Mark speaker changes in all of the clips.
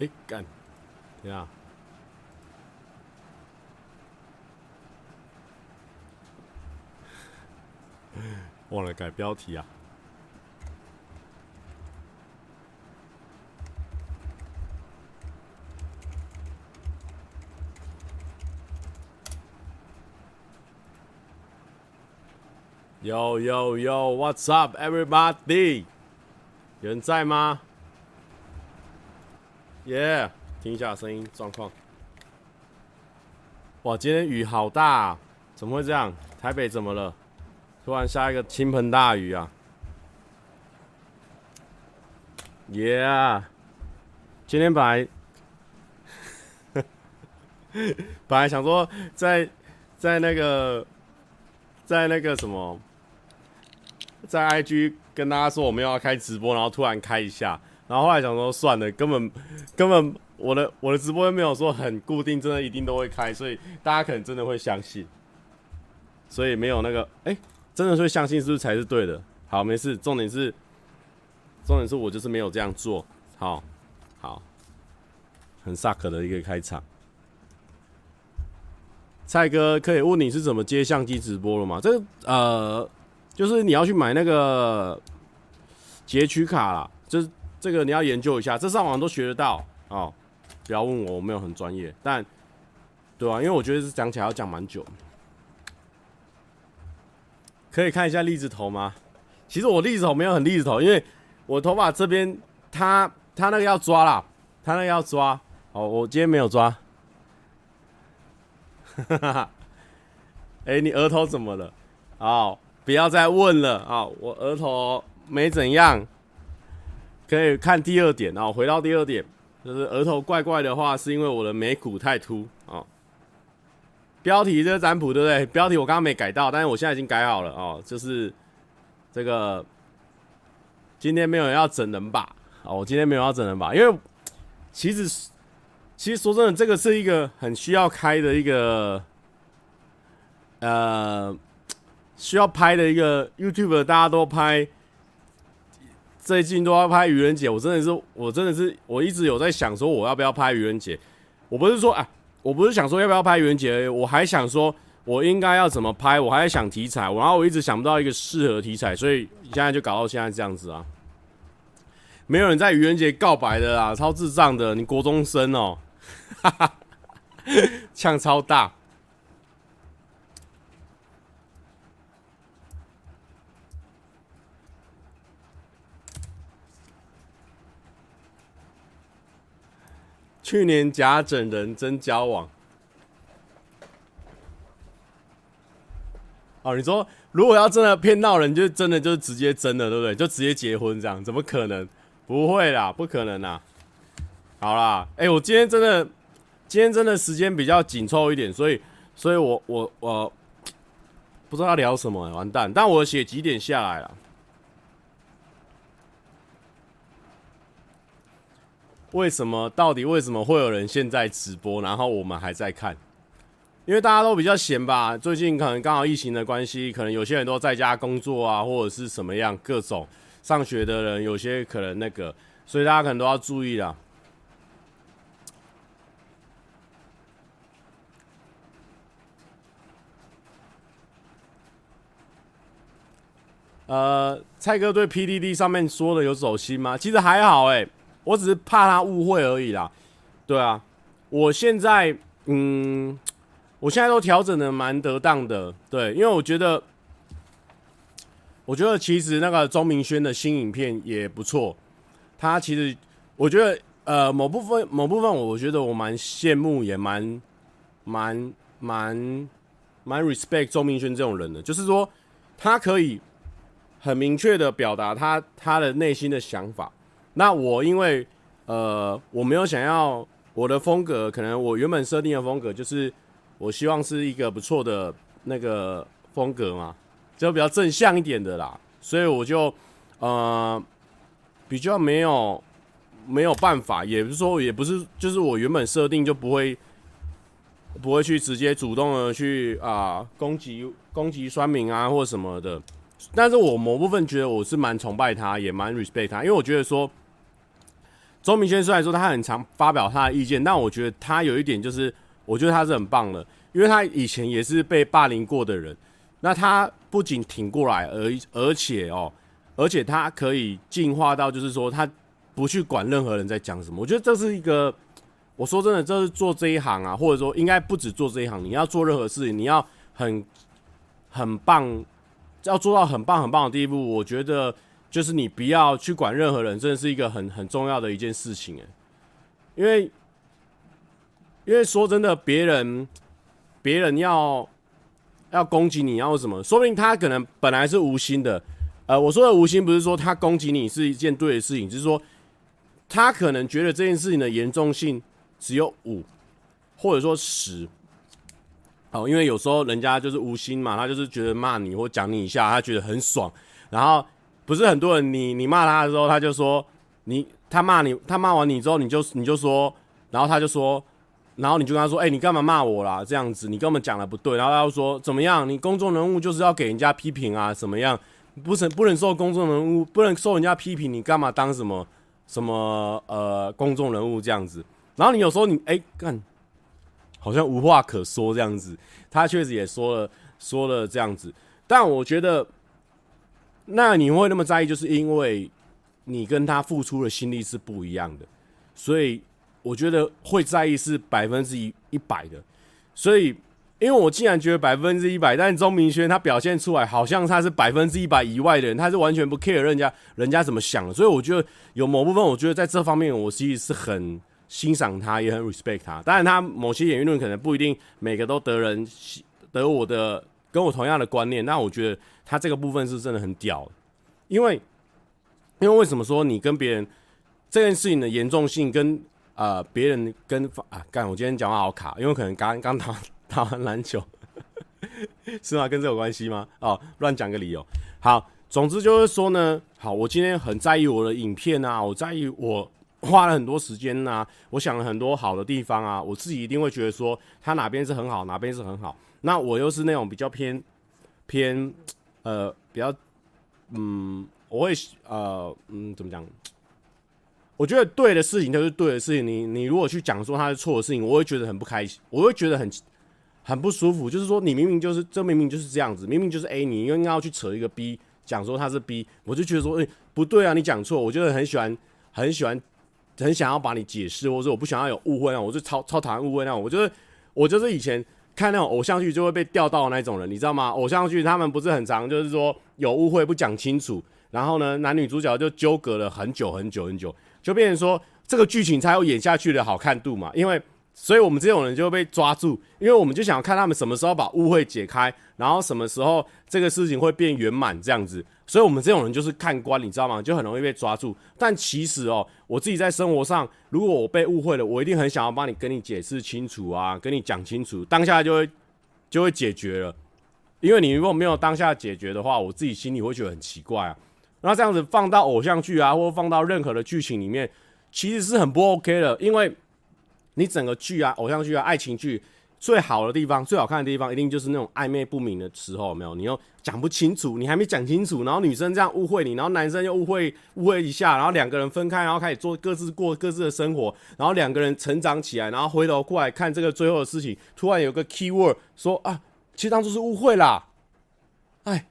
Speaker 1: 哎，干，对啊，忘了改标题啊。Yo yo yo，What's up, everybody？有人在吗？Yeah，听一下声音状况。哇，今天雨好大啊，怎么会这样？台北怎么了？突然下一个倾盆大雨啊！Yeah，今天本来 本来想说在在那个在那个什么。在 IG 跟大家说我们要开直播，然后突然开一下，然后后来想说算了，根本根本我的我的直播又没有说很固定，真的一定都会开，所以大家可能真的会相信，所以没有那个哎、真的会相信是不是才是对的？好，没事，重点是重点是我就是没有这样做，好，好，很 suck 的一个开场。蔡哥可以问你是怎么接相机直播了吗？这个呃。就是你要去买那个截取卡啦，就是这个你要研究一下，这上网都学得到哦。不要问我，我没有很专业，但对啊，因为我觉得是讲起来要讲蛮久。可以看一下栗子头吗？其实我栗子头没有很栗子头，因为我头发这边，他他那个要抓啦，他那个要抓。哦，我今天没有抓。哈哈哈。哎，你额头怎么了？哦。不要再问了啊！我额头没怎样，可以看第二点啊。回到第二点，就是额头怪怪的话，是因为我的眉骨太凸啊。标题这个占卜对不对？标题我刚刚没改到，但是我现在已经改好了哦。就是这个今天没有人要整人吧？哦，我今天没有要整人吧？因为其实其实说真的，这个是一个很需要开的一个呃。需要拍的一个 YouTube，大家都拍，最近都要拍愚人节。我真的是，我真的是，我一直有在想说，我要不要拍愚人节？我不是说啊，我不是想说要不要拍愚人节，我还想说我应该要怎么拍，我还在想题材，然后我一直想不到一个适合题材，所以现在就搞到现在这样子啊。没有人在愚人节告白的啦，超智障的，你国中生哦，哈哈，呛超大。去年假整人真交往，哦，你说如果要真的骗到人，就真的就直接真的，对不对？就直接结婚这样，怎么可能？不会啦，不可能啦。好啦，哎、我今天真的，今天真的时间比较紧凑一点，所以，所以我我我不知道要聊什么、完蛋。但我写几点下来了。为什么？到底为什么会有人现在直播，然后我们还在看？因为大家都比较闲吧。最近可能刚好疫情的关系，可能有些人都在家工作啊，或者是什么样，各种上学的人，有些可能那个，所以大家可能都要注意啦。呃，蔡哥对 PDD 上面说的有走心吗？其实还好哎、我只是怕他误会而已啦，对啊，我现在嗯，我现在都调整的蛮得当的，对，因为我觉得，我觉得其实那个钟明轩的新影片也不错，他其实我觉得呃某部分某部分我觉得我蛮羡慕也蛮蛮蛮蛮 respect 钟明轩这种人的，就是说他可以很明确的表达他他的内心的想法。那我因为，呃，我没有想要我的风格，可能我原本设定的风格就是，我希望是一个不错的那个风格嘛，就比较正向一点的啦，所以我就，呃，比较没有没有办法，也不是说也不是，就是我原本设定就不会不会去直接主动的去啊、攻击攻击酸民啊或什么的，但是我某部分觉得我是蛮崇拜他，也蛮 respect 他，因为我觉得说。周明轩虽然说他很常发表他的意见，但我觉得他有一点就是，我觉得他是很棒的，因为他以前也是被霸凌过的人，那他不仅挺过来，而而且哦，而且他可以进化到就是说他不去管任何人在讲什么，我觉得这是一个。我说真的，这是做这一行啊，或者说应该不止做这一行，你要做任何事情，你要很很棒，要做到很棒很棒的地步。我觉得就是你不要去管任何人，真的是一个很很重要的一件事情诶。因为因为说真的，别人别人要要攻击你要什么，说明他可能本来是无心的。呃，我说的无心不是说他攻击你是一件对的事情，就是说他可能觉得这件事情的严重性。只有五，或者说十，哦，因为有时候人家就是无心嘛，他就是觉得骂你或讲你一下，他觉得很爽。然后不是很多人你，你骂他的时候，他就说你他骂你，他骂完你之后，你就你就说，然后他就说，然后你就跟他说，哎、你干嘛骂我啦？这样子，你根本讲的不对。然后他就说怎么样？你公众人物就是要给人家批评啊？怎么样？不能不能受公众人物不能受人家批评？你干嘛当什么什么呃公众人物这样子？然后你有时候你哎干，好像无话可说这样子。他确实也说了说了这样子，但我觉得，那你会那么在意，就是因为你跟他付出的心力是不一样的，所以我觉得会在意是百分之一一百的。所以，因为我既然觉得百分之一百，但钟明轩他表现出来好像他是百分之一百以外的人，他是完全不 care 人家人家怎么想的。所以我觉得有某部分，我觉得在这方面我其实是很。欣赏他，也很 respect 他。当然，他某些言论可能不一定每个都得人喜得我的跟我同样的观念。那我觉得他这个部分是真的很屌，因为因为为什么说你跟别人这件事情的严重性跟呃别人跟啊干？我今天讲话好卡，因为可能刚刚打 打完篮球，是吗？跟这有关系吗？哦，乱讲个理由。好，总之就是说呢，好，我今天很在意我的影片啊，我在意我。花了很多时间呐、啊，我想了很多好的地方啊，我自己一定会觉得说他哪边是很好，哪边是很好。那我又是那种比较偏偏呃比较嗯，我会呃嗯怎么讲？我觉得对的事情就是对的事情。你你如果去讲说他是错的事情，我会觉得很不开心，我会觉得很很不舒服。就是说你明明就是这明明就是这样子，明明就是 A，你应该要去扯一个 B，讲说他是 B，我就觉得说诶、不对啊，你讲错。我就很喜欢很喜欢。很想要把你解释，或者我不想要有误会啊，我就超超讨厌误会那种。我就是我就是以前看那种偶像剧就会被钓到的那种人，你知道吗？偶像剧他们不是很常，就是说有误会不讲清楚，然后呢男女主角就纠葛了很久很久很久，就变成说这个剧情才有演下去的好看度嘛。因为所以我们这种人就会被抓住，因为我们就想要看他们什么时候把误会解开，然后什么时候这个事情会变圆满这样子。所以，我们这种人就是看官，你知道吗？就很容易被抓住。但其实哦，我自己在生活上，如果我被误会了，我一定很想要帮你跟你解释清楚啊，跟你讲清楚，当下就会就会解决了。因为你如果没有当下解决的话，我自己心里会觉得很奇怪啊。那这样子放到偶像剧啊，或者放到任何的剧情里面，其实是很不 OK 的，因为你整个剧啊，偶像剧啊，爱情剧。最好的地方，最好看的地方，一定就是那种暧昧不明的时候，没有？你又讲不清楚，你还没讲清楚，然后女生这样误会你，然后男生又误会误会一下，然后两个人分开，然后开始做各自过各自的生活，然后两个人成长起来，然后回头过来看这个最后的事情，突然有个 key word 说啊，其实当初是误会啦，哎，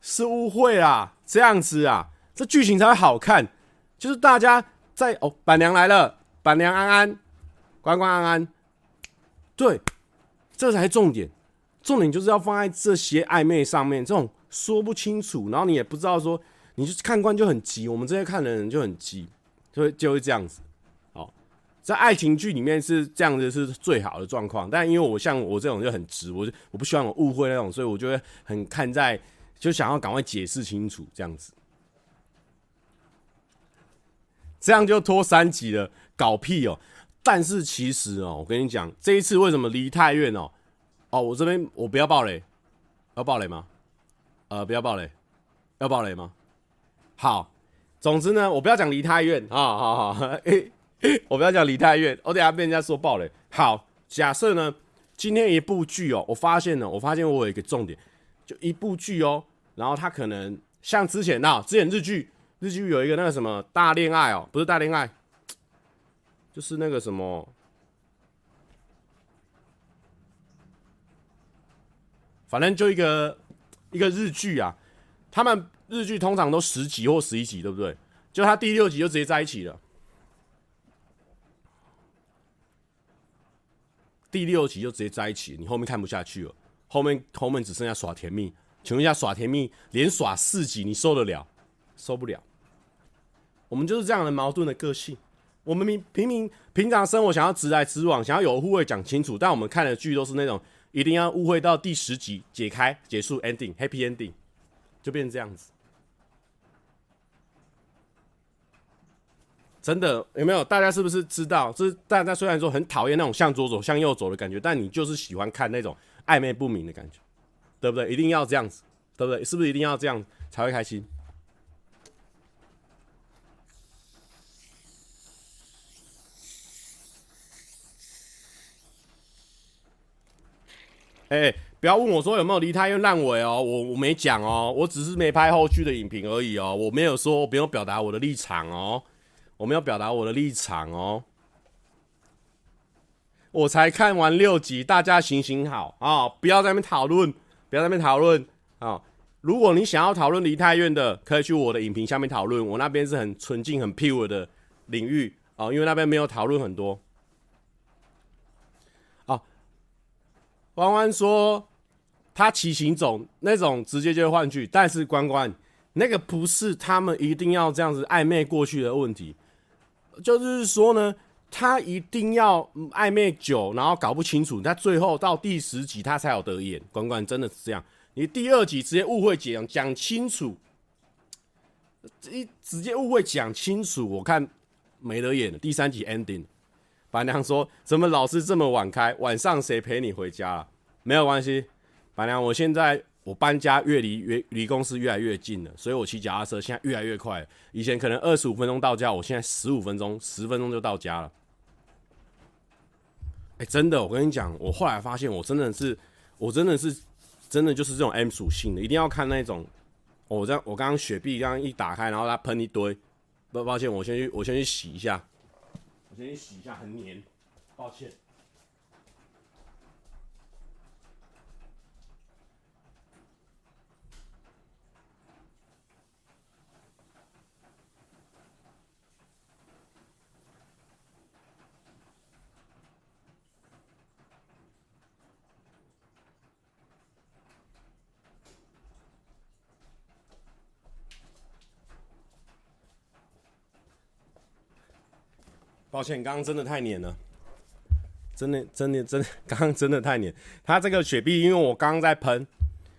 Speaker 1: 是误会啦，这样子啊，这剧情才会好看，就是大家在哦，板娘来了，板娘安安，关关安安，对。这才重点，重点就是要放在这些暧昧上面，这种说不清楚，然后你也不知道说，你就看官就很急，我们这些看的人就很急，就会就会这样子。好，在爱情剧里面是这样子是最好的状况，但因为我像我这种就很直，我就我不希望有误会那种，所以我就会很看在，就想要赶快解释清楚这样子，这样就拖三集了，搞屁哦！但是其实哦，我跟你讲，这一次为什么离太远哦？哦，我这边我不要爆雷，要爆雷吗？呃，不要爆雷，要爆雷吗？好，总之呢，我不要讲梨泰院啊，好好，我不要讲梨泰院，我等下被人家说爆雷。好，假设呢，今天一部剧哦，我发现了，我发现我有一个重点，就一部剧哦，然后它可能像之前那之前日剧，日剧有一个那个什么大恋爱哦，不是大恋爱。就是那个什么，反正就一个一个日剧啊，他们日剧通常都十集或十一集，对不对？就他第六集就直接在一起了，第六集就直接在一起，你后面看不下去了，后面后面只剩下耍甜蜜。请问一下，耍甜蜜连耍四集你受得了？受不了。我们就是这样的矛盾的个性。我们平平民平常生活想要直来直往，想要有误会讲清楚，但我们看的剧都是那种一定要误会到第十集解开结束 ending happy ending，就变成这样子。真的有没有？大家是不是知道？这是大家虽然说很讨厌那种向左走向右走的感觉，但你就是喜欢看那种暧昧不明的感觉。对不对？一定要这样子，对不对？是不是一定要这样才会开心？哎、不要问我说有没有梨泰院烂尾哦，我我没讲哦，我只是没拍后续的影评而已哦，我没有说，我没有表达我的立场哦，我没有表达我的立场哦，我才看完六集，大家行行好啊、不要在那边讨论。不要在那边讨论啊！如果你想要讨论梨泰院的，可以去我的影评下面讨论。我那边是很纯净、很 pure 的领域啊，因为那边没有讨论很多。弯弯说他骑行走那种直接就换句，但是关关那个不是他们一定要这样子暧昧过去的问题，就是说呢。他一定要暧昧久，然后搞不清楚，他最后到第十集他才有得演。关关真的是这样，你第二集直接误会讲讲清楚，一直接误会讲清楚，我看没得演了。第三集 ending，板娘说：“怎么老是这么晚开？晚上谁陪你回家了？”没有关系，板娘，我现在我搬家越离越离公司越来越近了，所以我骑脚踏车现在越来越快。以前可能二十五分钟到家，我现在十五分钟、十分钟就到家了。哎、真的，我跟你讲，我后来发现，我真的是，我真的是，真的就是这种 M 属性的，一定要看那种。我这样，我刚刚雪碧刚刚一打开，然后它喷一堆，不，抱歉，我先去，我先去洗一下，我先洗一下，很黏，抱歉。抱歉，刚刚真的太黏了，真的，真的，真的，刚刚真的太黏。它这个雪碧，因为我刚刚在喷，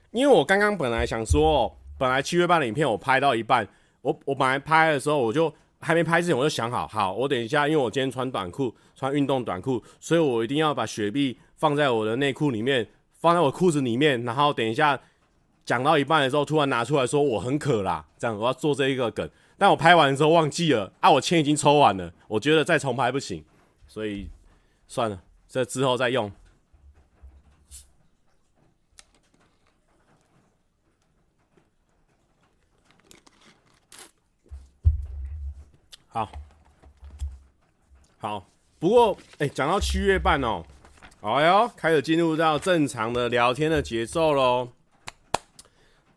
Speaker 1: 因为我刚刚本来想说，本来七月半的影片我拍到一半，我我本来拍的时候，我就还没拍之前，我就想好，好，我等一下，因为我今天穿短裤，穿运动短裤，所以我一定要把雪碧放在我的内裤里面，放在我裤子里面，然后等一下讲到一半的时候，突然拿出来说我很渴啦，这样我要做这一个梗。但我拍完之后忘记了啊！我签已经抽完了，我觉得再重拍不行，所以算了，这之后再用。好，好，不过哎，讲到七月半哦，哎呦，开始进入到正常的聊天的节奏喽。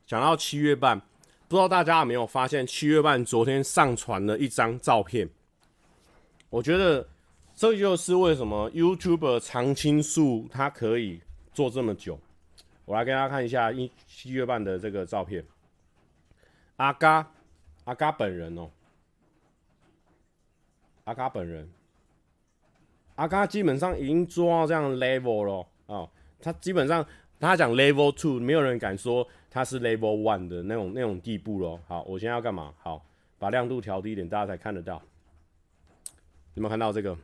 Speaker 1: 讲到七月半。不知道大家有没有发现，七月半昨天上传了一张照片。我觉得这就是为什么 YouTuber 常青树他可以做这么久。我来给大家看一下一七月半的这个照片。阿嘎，阿嘎本人哦，阿嘎本人，阿嘎基本上已经做到这样 level 了哦，他基本上他讲 level two，没有人敢说。它是 level one 的那种那种地步咯。好，我现在要干嘛？好，把亮度调低一点，大家才看得到。有没有看到这个？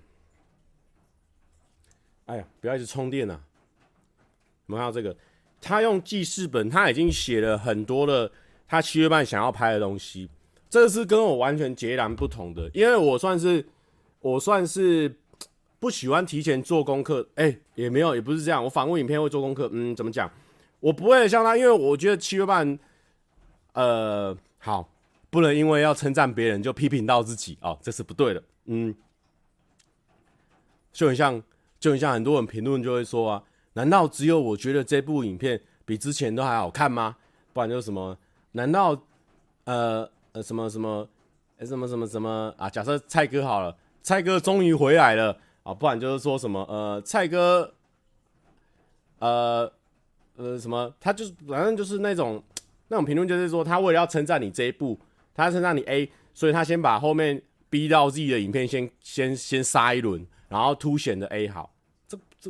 Speaker 1: 哎呀，不要一直充电啊！有没有看到这个？他用记事本，他已经写了很多的他七月半想要拍的东西。这是跟我完全截然不同的，因为我算是我算是不喜欢提前做功课。哎、也没有，也不是这样。我访问影片会做功课。嗯，怎么讲？我不会像他，因为我觉得七月半，呃，好，不能因为要称赞别人就批评到自己哦，这是不对的。嗯，就很像，就很像很多人评论就会说啊，难道只有我觉得这部影片比之前都还好看吗？不然就是什么？难道呃呃什么什么什么什么什么啊？假设蔡哥好了，蔡哥终于回来了啊！不然就是说什么呃，蔡哥呃呃什么？他就是反正就是那种 那种评论，就是说他为了要称赞你这一部，他要称赞你 A，所以他先把后面 B 到 Z 的影片先先先杀一轮。然后凸显的 A 好，这这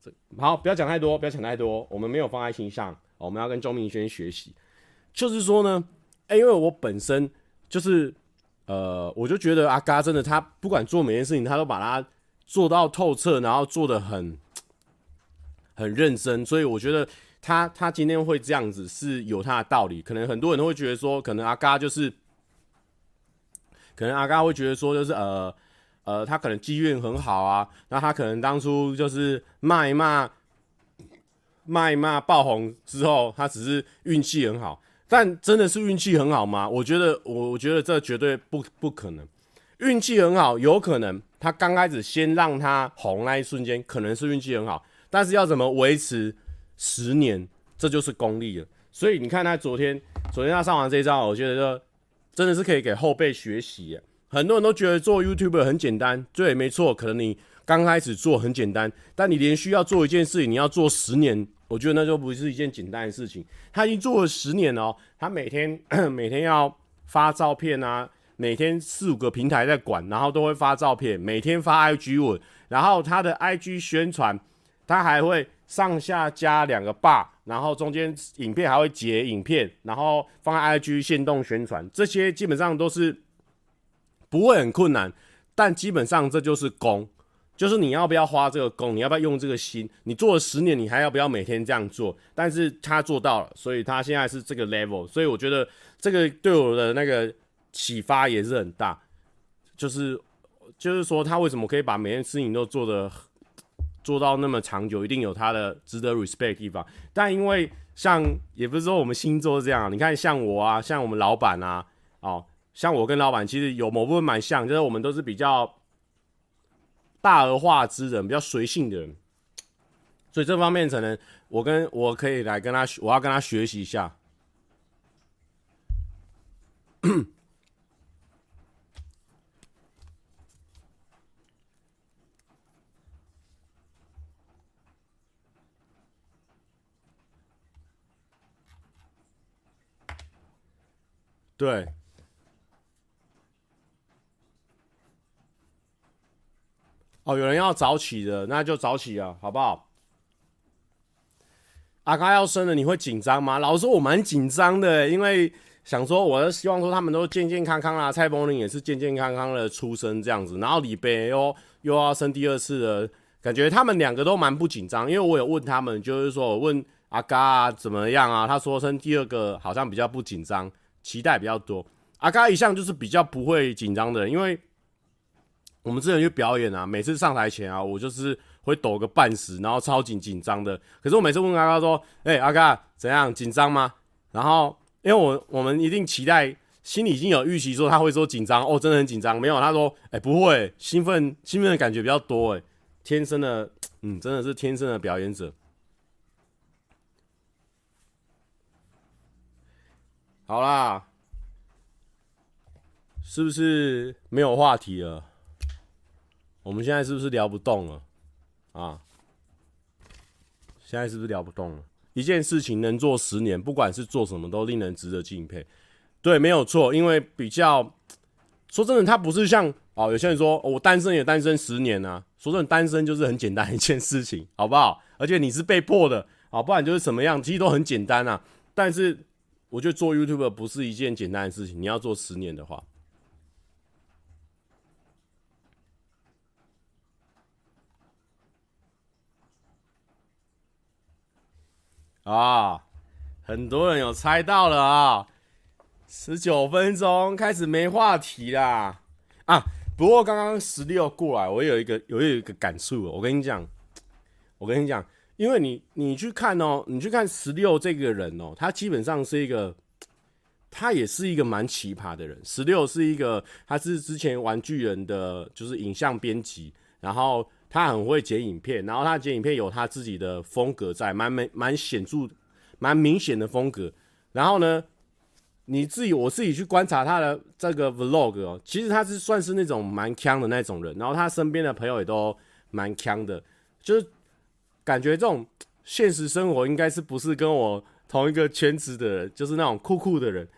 Speaker 1: 这好，不要讲太多，不要讲太多，我们没有放在心上，我们要跟钟明轩学习。就是说呢，哎，因为我本身就是，呃，我就觉得阿嘎真的，他不管做每件事情，他都把它做到透彻，然后做的很很认真，所以我觉得他他今天会这样子是有他的道理。可能很多人都会觉得说，可能阿嘎就是，可能阿嘎会觉得说，就是呃。呃，他可能机运很好啊，那他可能当初就是骂一骂，骂一骂爆红之后，他只是运气很好，但真的是运气很好吗？我觉得，我我觉得这绝对不不可能。运气很好，有可能他刚开始先让他红那一瞬间，可能是运气很好，但是要怎么维持十年，这就是功力了。所以你看他昨天，昨天他上完这一招，我觉得真的是可以给后辈学习。很多人都觉得做 YouTube 很简单，对，没错，可能你刚开始做很简单，但你连续要做一件事情，你要做十年，我觉得那就不是一件简单的事情。他已经做了十年了哦，他每天 每天要发照片啊，每天四五个平台在管，然后都会发照片，每天发 IG 文，然后他的 IG 宣传，他还会上下加两个 bar，然后中间影片还会截影片，然后放在 IG 限动宣传，这些基本上都是。不会很困难，但基本上这就是功，就是你要不要花这个功，你要不要用这个心？你做了十年，你还要不要每天这样做？但是他做到了，所以他现在是这个 level，所以我觉得这个对我的那个启发也是很大，就是就是说他为什么可以把每件事情都做得做到那么长久，一定有他的值得 respect 的地方。但因为像也不是说我们星座这样，你看像我啊，像我们老板啊，哦。像我跟老板其实有某部分蛮像，就是我们都是比较大而化之人，比较随性的人，所以这方面可能我跟我可以来跟他，我要跟他学习一下。对。哦，有人要早起的，那就早起啊，好不好？阿嘎要生了，你会紧张吗？老实说，我蛮紧张的，因为想说，我希望说他们都健健康康啦，蔡柏霖也是健健康康的出生这样子，然后李贝又又要生第二次了，感觉他们两个都蛮不紧张，因为我有问他们，就是说我问阿嘎啊怎么样啊，他说生第二个好像比较不紧张，期待比较多。阿嘎一向就是比较不会紧张的，因为。我们之前去表演啊，每次上台前啊，我就是会抖个半死，然后超紧紧张的。可是我每次问阿嘎说：“哎、阿嘎怎样紧张吗？”然后因为我我们一定期待，心里已经有预期说他会说紧张哦，真的很紧张。没有，他说：“哎、不会，兴奋兴奋的感觉比较多。”哎，天生的，嗯，真的是天生的表演者。好啦，是不是没有话题了？我们现在是不是聊不动了啊？现在是不是聊不动了？一件事情能做十年，不管是做什么，都令人值得敬佩。对，没有错，因为比较说真的，他不是像哦，有些人说、我单身也单身十年啊。说真的，单身就是很简单一件事情，好不好？而且你是被迫的啊，不然就是什么样，其实都很简单啊。但是我觉得做 YouTube 不是一件简单的事情，你要做十年的话。啊、很多人有猜到了啊、十九分钟开始没话题啦啊！不过刚刚十六过来，我有一个有一个感触，我跟你讲，我跟你讲，因为你你去看哦，你去看十六这个人哦，他基本上是一个，他也是一个蛮奇葩的人。十六是一个，他是之前玩具人的，就是影像编辑，然后他很会剪影片，然后他剪影片有他自己的风格在，蛮蛮蛮显著、蛮明显的风格。然后呢，你自己我自己去观察他的这个 vlog 哦，其实他是算是那种蛮锵的那种人，然后他身边的朋友也都蛮锵的，就是感觉这种现实生活应该是不是跟我同一个圈子的人，就是那种酷酷的人。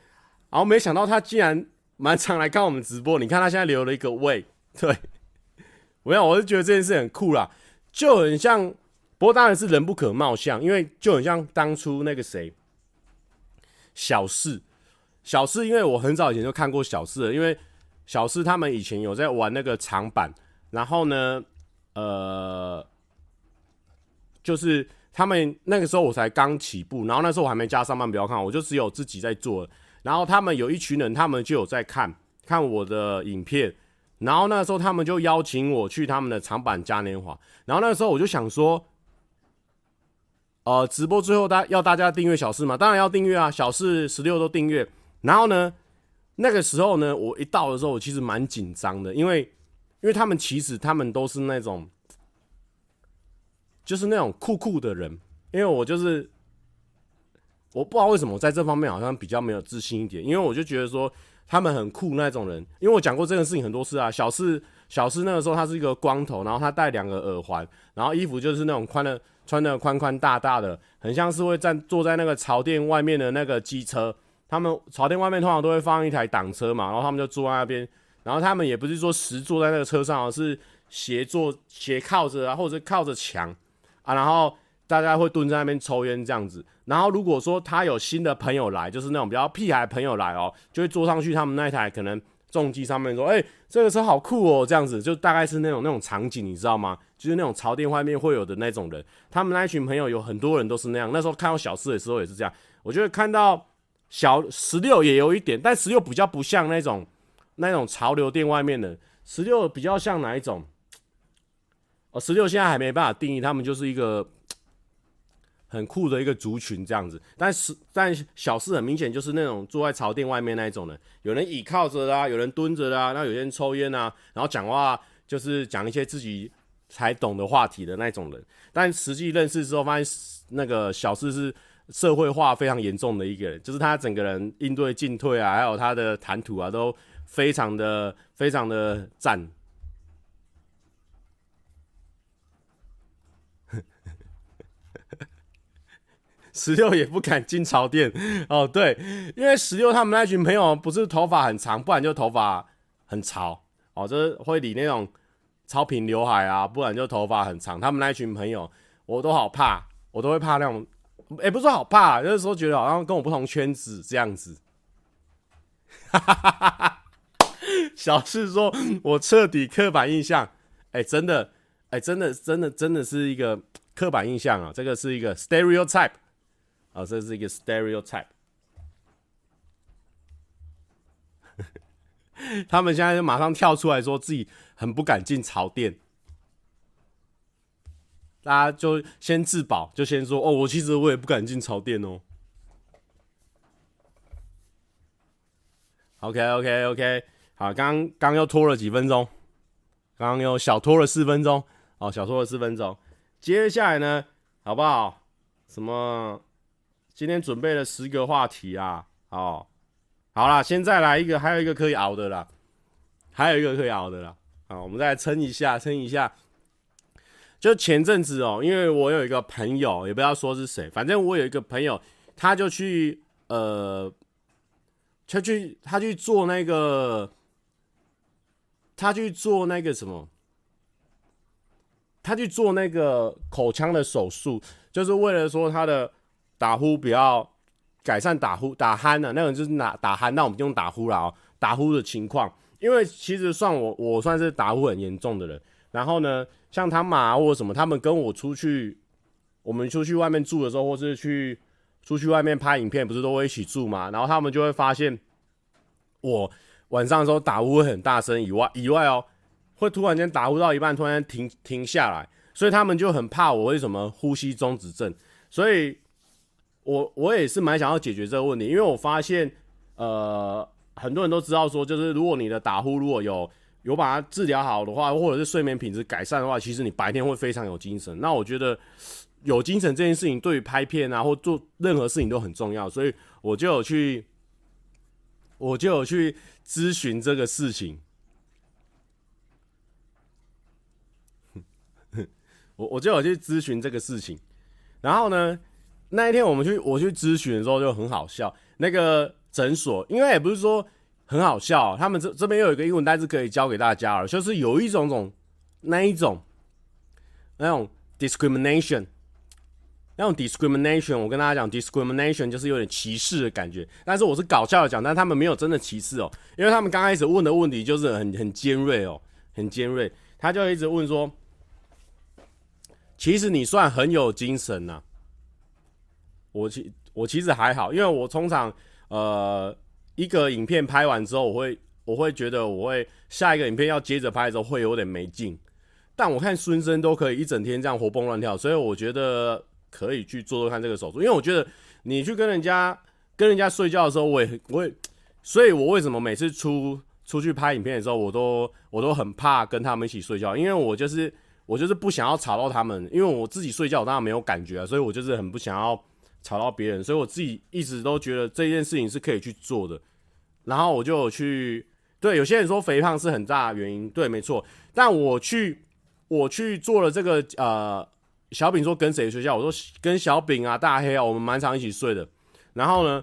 Speaker 1: 然后没想到他竟然蛮常来看我们直播，你看他现在留了一个胃，对。我想，我是觉得这件事很酷啦，就很像，不过当然是人不可貌相，因为就很像当初那个谁，小四，小四，因为我很早以前就看过小四了，因为小四他们以前有在玩那个长板，然后呢，呃，就是他们那个时候我才刚起步，然后那时候我还没加上班不要看，我就只有自己在做，然后他们有一群人，他们就有在看看我的影片。然后那时候他们就邀请我去他们的长板嘉年华，然后那时候我就想说，呃，直播最后大要大家订阅小四嘛，当然要订阅啊，小四十六都订阅。然后呢，那个时候呢，我一到的时候，我其实蛮紧张的，因为因为他们其实他们都是那种，就是那种酷酷的人，因为我就是我不知道为什么我在这方面好像比较没有自信一点，因为我就觉得说。他们很酷那种人，因为我讲过这个事情很多次啊。小四，小四那个时候他是一个光头，然后他戴两个耳环，然后衣服就是那种宽的，穿的宽宽大大的，很像是会站坐在那个潮店外面的那个机车。他们潮店外面通常都会放一台挡车嘛，然后他们就坐在那边，然后他们也不是说实坐在那个车上，而是斜坐斜靠着啊，或者是靠着墙啊，然后。大家会蹲在那边抽烟这样子，然后如果说他有新的朋友来，就是那种比较屁孩朋友来哦，就会坐上去他们那一台可能重机上面说，哎、这个车好酷哦，这样子就大概是那种那种场景，你知道吗？就是那种潮店外面会有的那种人，他们那一群朋友有很多人都是那样。那时候看到小四的时候也是这样，我觉得看到小十六也有一点，但十六比较不像那种那种潮流店外面的，十六比较像哪一种？哦，十六现在还没办法定义，他们就是一个。很酷的一个族群这样子，但是但小四很明显就是那种坐在朝店外面那一种人，有人倚靠着啦，有人蹲着啦，然后有些人抽烟啊，然后讲话就是讲一些自己才懂的话题的那种人。但实际认识之后，发现那个小四是社会化非常严重的一个人，就是他整个人应对进退啊，还有他的谈吐啊，都非常的非常的赞。十六也不敢进潮店哦，对，因为十六他们那群朋友不是头发很长，不然就头发很潮哦，就是会理那种超平刘海啊，不然就头发很长。他们那群朋友我都好怕，我都会怕那种，也、不是说好怕，就是说觉得好像跟我不同圈子这样子。哈哈哈哈哈！小四说我彻底刻板印象，哎、真的，哎、真的，真的，真的是一个刻板印象啊，这个是一个 stereotype。啊，这是一个 stereotype。他们现在就马上跳出来说自己很不敢进潮店，大家就先自保，就先说哦，我其实我也不敢进潮店哦。OK OK OK，好，刚刚又拖了几分钟，刚刚又小拖了四分钟，哦，小拖了四分钟。接下来呢，好不好？什么？今天准备了十个话题啊，哦，好啦，现在来一个，还有一个可以熬的啦，还有一个可以熬的啦，好，我们再来撑一下，撑一下。就前阵子哦，因为我有一个朋友，也不要说是谁，反正我有一个朋友，他就去呃，他去他去做那个，他去做那个什么，他去做那个口腔的手术，就是为了说他的。打呼比较改善打呼打鼾的、啊，那种就是打打鼾，那我们就用打呼了哦。打呼的情况，因为其实算我我算是打呼很严重的人。然后呢，像他妈或者什么，他们跟我出去，我们出去外面住的时候，或是去出去外面拍影片，不是都会一起住嘛？然后他们就会发现我晚上的时候打呼会很大声，以外以外哦，会突然间打呼到一半，突然间停停下来，所以他们就很怕我为什么呼吸中止症，所以。我我也是蛮想要解决这个问题，因为我发现，呃，很多人都知道说，就是如果你的打呼如果有有把它治疗好的话，或者是睡眠品质改善的话，其实你白天会非常有精神。那我觉得有精神这件事情对于拍片啊或做任何事情都很重要，所以我就有去，我就有去咨询这个事情。我我就有去咨询这个事情，然后呢，那一天我们去我去咨询的时候就很好笑，那个诊所，因为也不是说。很好笑，他们这这边又有一个英文单词可以教给大家了，就是有一种种那一种那种 discrimination，那种 discrimination，我跟大家讲 discrimination 就是有点歧视的感觉，但是我是搞笑的讲，但他们没有真的歧视哦，因为他们刚开始问的问题就是很很尖锐哦，很尖锐，他就一直问说，其实你算很有精神呐，我其我其实还好，因为我通常呃。一个影片拍完之后，我会我会觉得我会下一个影片要接着拍的时候会有点没劲，但我看孙生都可以一整天这样活蹦乱跳，所以我觉得可以去做做看这个手术，因为我觉得你去跟人家跟人家睡觉的时候，我也我也，所以我为什么每次出出去拍影片的时候，我都我都很怕跟他们一起睡觉，因为我就是我就是不想要吵到他们，因为我自己睡觉当然没有感觉啊，所以我就是很不想要。吵到别人，所以我自己一直都觉得这件事情是可以去做的。然后我就去，对，有些人说肥胖是很大的原因，对，没错。但我去，我去做了这个，呃，小饼说跟谁睡觉？我说跟小饼啊、大黑啊，我们蛮常一起睡的。然后呢，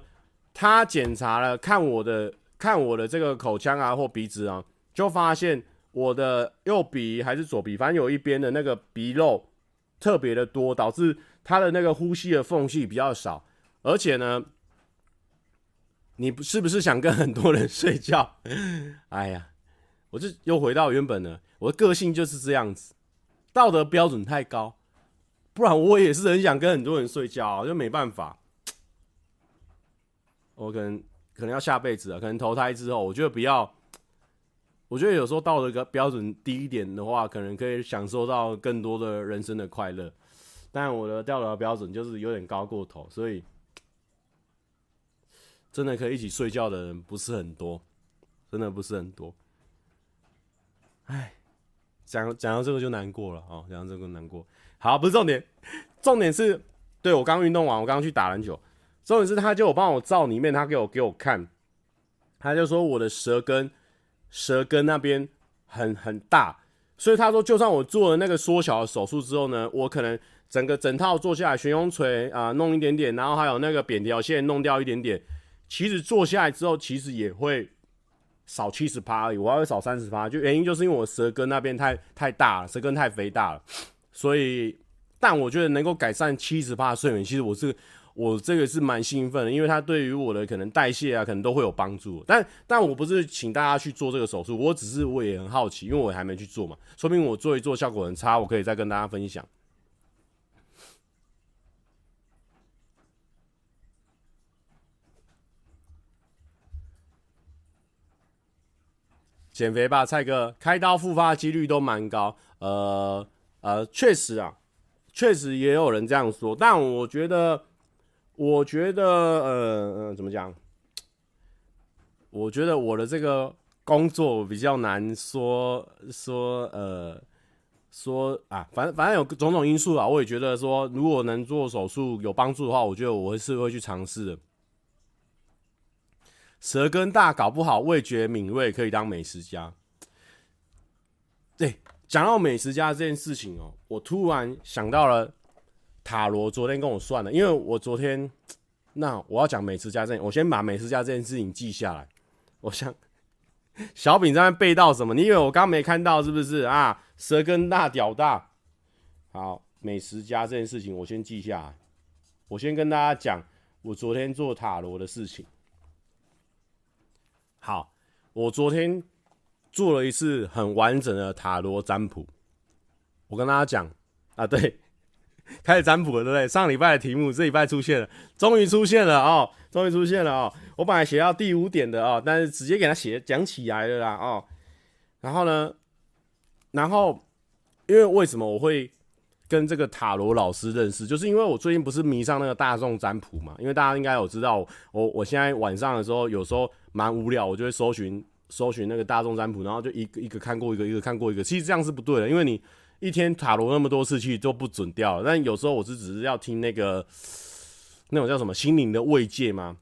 Speaker 1: 他检查了，看我的，看我的这个口腔啊或鼻子啊，就发现我的右鼻还是左鼻，反正有一边的那个鼻肉特别的多，导致。他的那个呼吸的缝隙比较少，而且呢，你是不是想跟很多人睡觉？哎呀，我就又回到原本了。我的个性就是这样子，道德标准太高，不然我也是很想跟很多人睡觉，就没办法。我可能可能要下辈子了，可能投胎之后，我觉得不要。我觉得有时候道德标准低一点的话，可能可以享受到更多的人生的快乐。但我的道德标准就是有点高过头，所以真的可以一起睡觉的人不是很多，真的不是很多。哎，讲讲到这个就难过了哦，讲到这个难过。好，不是重点，重点是，对，我刚运动完，我刚刚去打篮球。重点是，他就有帮我照里面，他给我给我看，他就说我的舌根，舌根那边很很大，所以他说，就算我做了那个缩小的手术之后呢，我可能。整个整套做下来，悬雍锤啊，弄一点点，然后还有那个扁条线弄掉一点点。其实做下来之后，其实也会少七十趴而已，我还会少三十趴。就原因就是因为我舌根那边太太大了，舌根太肥大了，所以，但我觉得能够改善七十趴的睡眠，其实我是我这个是蛮兴奋的，因为它对于我的可能代谢啊，可能都会有帮助。但但我不是请大家去做这个手术，我只是我也很好奇，因为我还没去做嘛，说明我做一做效果很差，我可以再跟大家分享。减肥吧，蔡哥，开刀复发几率都蛮高。呃呃，确实啊，确实也有人这样说。但我觉得，我觉得，呃呃，怎么讲？我觉得我的这个工作比较难说说呃说啊，反正反正有种种因素啊。我也觉得说，如果能做手术有帮助的话，我觉得我是会去尝试的。舌根大，搞不好味觉敏锐，可以当美食家。对，讲到美食家这件事情哦，我突然想到了塔罗昨天跟我算了，因为我昨天，那我要讲美食家这，我先把美食家这件事情记下来。我想小饼在那背到什么？你以为我刚没看到是不是啊？舌根大，屌大。好，美食家这件事情我先记下来。我先跟大家讲我昨天做塔罗的事情。好，我昨天做了一次很完整的塔罗占卜。我跟大家讲啊，对，开始占卜了，对不对？上礼拜的题目这礼拜出现了，终于出现了哦，终于出现了哦。我本来写到第五点的哦，但是直接给他写讲起来了啦哦。然后呢，然后因为为什么我会跟这个塔罗老师认识，就是因为我最近不是迷上那个大众占卜嘛，因为大家应该有知道，我我现在晚上的时候有时候蛮无聊，我就会搜寻搜寻那个大众占卜，然后就一个一个看过一个，一个看过一个。其实这样是不对的，因为你一天塔罗那么多次去都不准掉了。但有时候我是只是要听那个那种叫什么心灵的慰藉吗？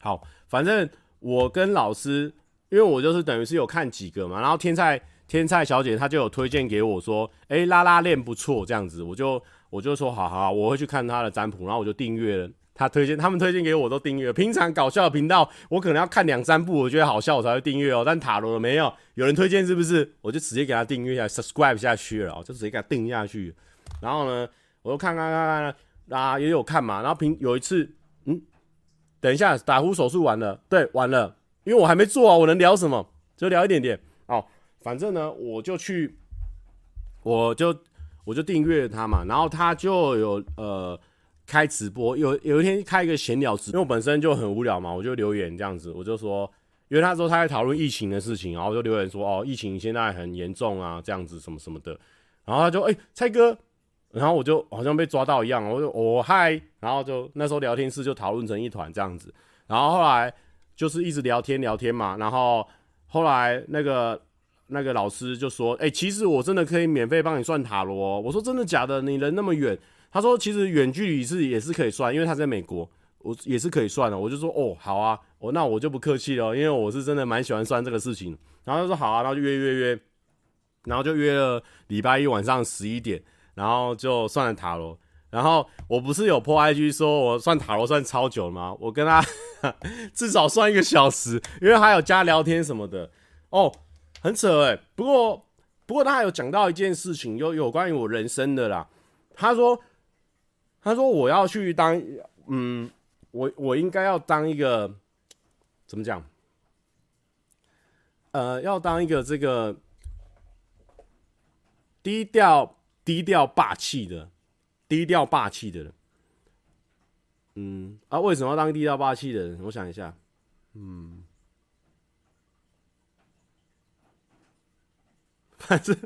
Speaker 1: 好，反正我跟老师，因为我就是等于是有看几个嘛，然后天菜天菜小姐她就有推荐给我说，哎、拉拉链不错，这样子，我就我就说好好，我会去看她的占卜，然后我就订阅了。他推荐，他们推荐给我都订阅。平常搞笑的频道，我可能要看两三部，我觉得好笑，我才会订阅哦。但塔罗没有，有人推荐是不是？我就直接给他订阅下，subscribe 下去了，就直接给他订下去。然后呢，我就看看看看，啊，也有看嘛。然后平有一次，嗯，等一下，打呼手术完了，对，完了，因为我还没做啊，我能聊什么？就聊一点点。反正呢，我就去，我就我就订阅他嘛。然后他就有呃。开直播，有有一天开一个闲聊直播，因为我本身就很无聊嘛，我就留言这样子，我就说，因为他说他在讨论疫情的事情，然后我就留言说，哦，疫情现在很严重啊，这样子什么什么的，然后他就，哎、蔡哥，然后我就好像被抓到一样，我就，我、哦、嗨，然后就那时候聊天室就讨论成一团这样子，然后后来就是一直聊天聊天嘛，然后后来那个那个老师就说，哎、其实我真的可以免费帮你算塔罗哦，我说真的假的？你人那么远。他说：“其实远距离是也是可以算，因为他在美国，我也是可以算的。”我就说：“哦，好啊，我那我就不客气了，因为我是真的蛮喜欢算这个事情。”然后他说：“好啊，然后就约约约，然后就约了礼拜一晚上十一点，然后就算了塔罗。然后我不是有 po IG 说我算塔罗算超久了吗？我跟他 至少算一个小时，因为还有加聊天什么的。哦，很扯哎。不过不过他有讲到一件事情，有有关于我人生的啦。他说。”他说：“我要去当，嗯，我我应该要当一个，怎么讲？呃，要当一个这个低调、低调霸气的、低调霸气的人。嗯，啊，为什么要当低调霸气的人？我想一下，嗯，还是，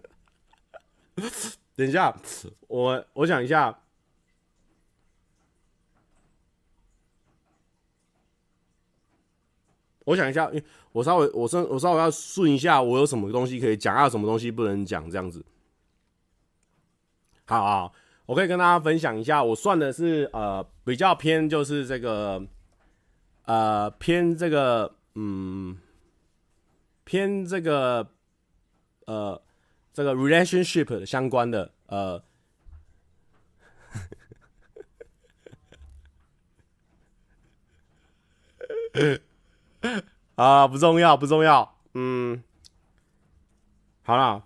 Speaker 1: 等一下，我我想一下。”我想一下，我稍微，我稍，我稍微要顺一下，我有什么东西可以讲，还有什么东西不能讲，这样子。好好，我可以跟大家分享一下，我算的是呃比较偏，就是这个呃偏这个嗯偏这个呃这个 relationship 相关的呃。啊，不重要，不重要。嗯，好了，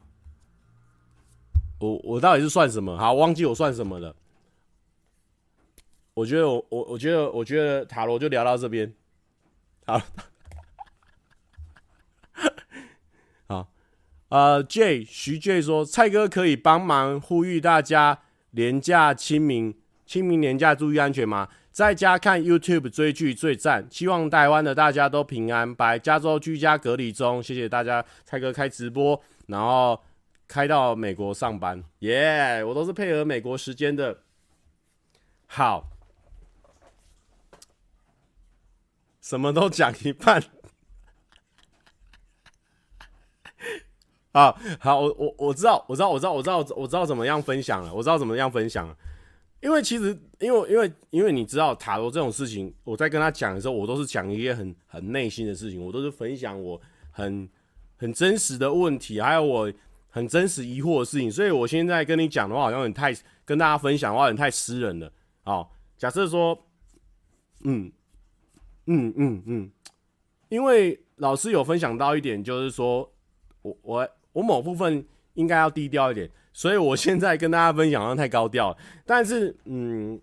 Speaker 1: 我我到底是算什么？好，忘记我算什么了。我觉得我我我觉得我觉得塔罗就聊到这边。好，呃，J 徐 J 说，蔡哥可以帮忙呼吁大家连假清明，清明连假注意安全吗？在家看 YouTube 追剧最赞，希望台湾的大家都平安。白，加州居家隔离中，谢谢大家。蔡哥开直播，然后开到美国上班，耶、我都是配合美国时间的。好，什么都讲一半。啊好，我我我知道，我知道，我知道，我知道，我知道怎么样分享了，我知道怎么样分享了。因为其实，因为因为因为你知道塔罗这种事情，我在跟他讲的时候，我都是讲一些很很内心的事情，我都是分享我很很真实的问题，还有我很真实疑惑的事情。所以我现在跟你讲的话，好像很太跟大家分享的话，很太私人了。好，假设说，嗯嗯嗯嗯，因为老师有分享到一点，就是说我我我某部分应该要低调一点。所以我现在跟大家分享的太高调，但是嗯，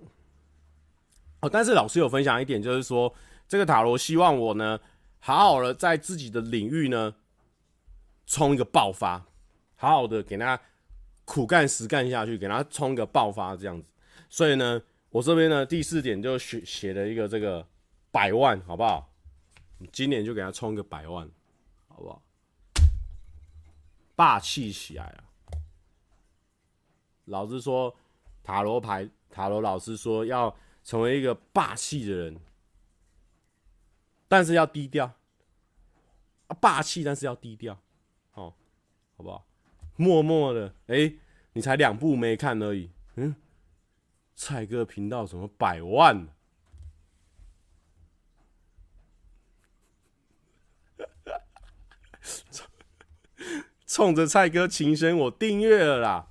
Speaker 1: 哦，但是老师有分享一点，就是说这个塔罗希望我呢，好好的在自己的领域呢，冲一个爆发，好好的给他苦干实干下去，给他冲个爆发这样子。所以呢，我这边呢第四点就写写了一个这个百万，好不好？今年就给他冲个百万，好不好？霸气起来啊！老师说，塔罗牌，塔罗老师说要成为一个霸气的人，但是要低调。霸气，但是要低调，哦，好不好？默默的，哎、你才两部没看而已，嗯，蔡哥频道怎么百万？操冲着蔡哥情深，我订阅了啦。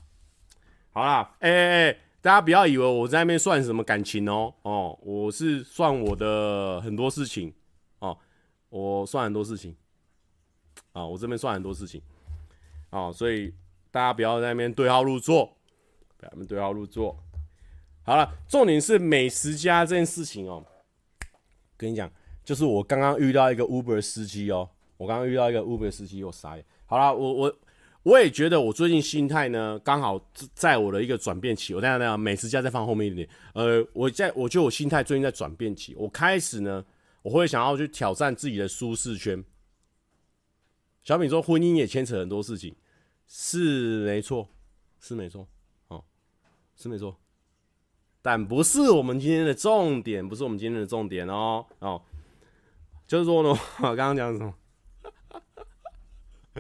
Speaker 1: 好啦，哎哎哎，大家不要以为我在那边算什么感情哦。哦，我是算我的很多事情。哦，我算很多事情。啊，我这边算很多事情。哦，所以大家不要在那边对号入座，不要那边对号入座。好了，重点是美食家这件事情哦，跟你讲，就是我刚刚遇到一个 Uber 司机哦，我刚刚遇到一个 Uber 司机，我傻眼。好啦，我我我也觉得我最近心态呢，刚好在我的一个转变期。我等下等下，美食家再放后面一点点。呃，我在我觉得我心态最近在转变期。我开始呢，我会想要去挑战自己的舒适圈。小敏说婚姻也牵扯很多事情，是没错，是没错，哦，是没错，但不是我们今天的重点，不是我们今天的重点哦哦，就是说呢，我刚刚讲什么？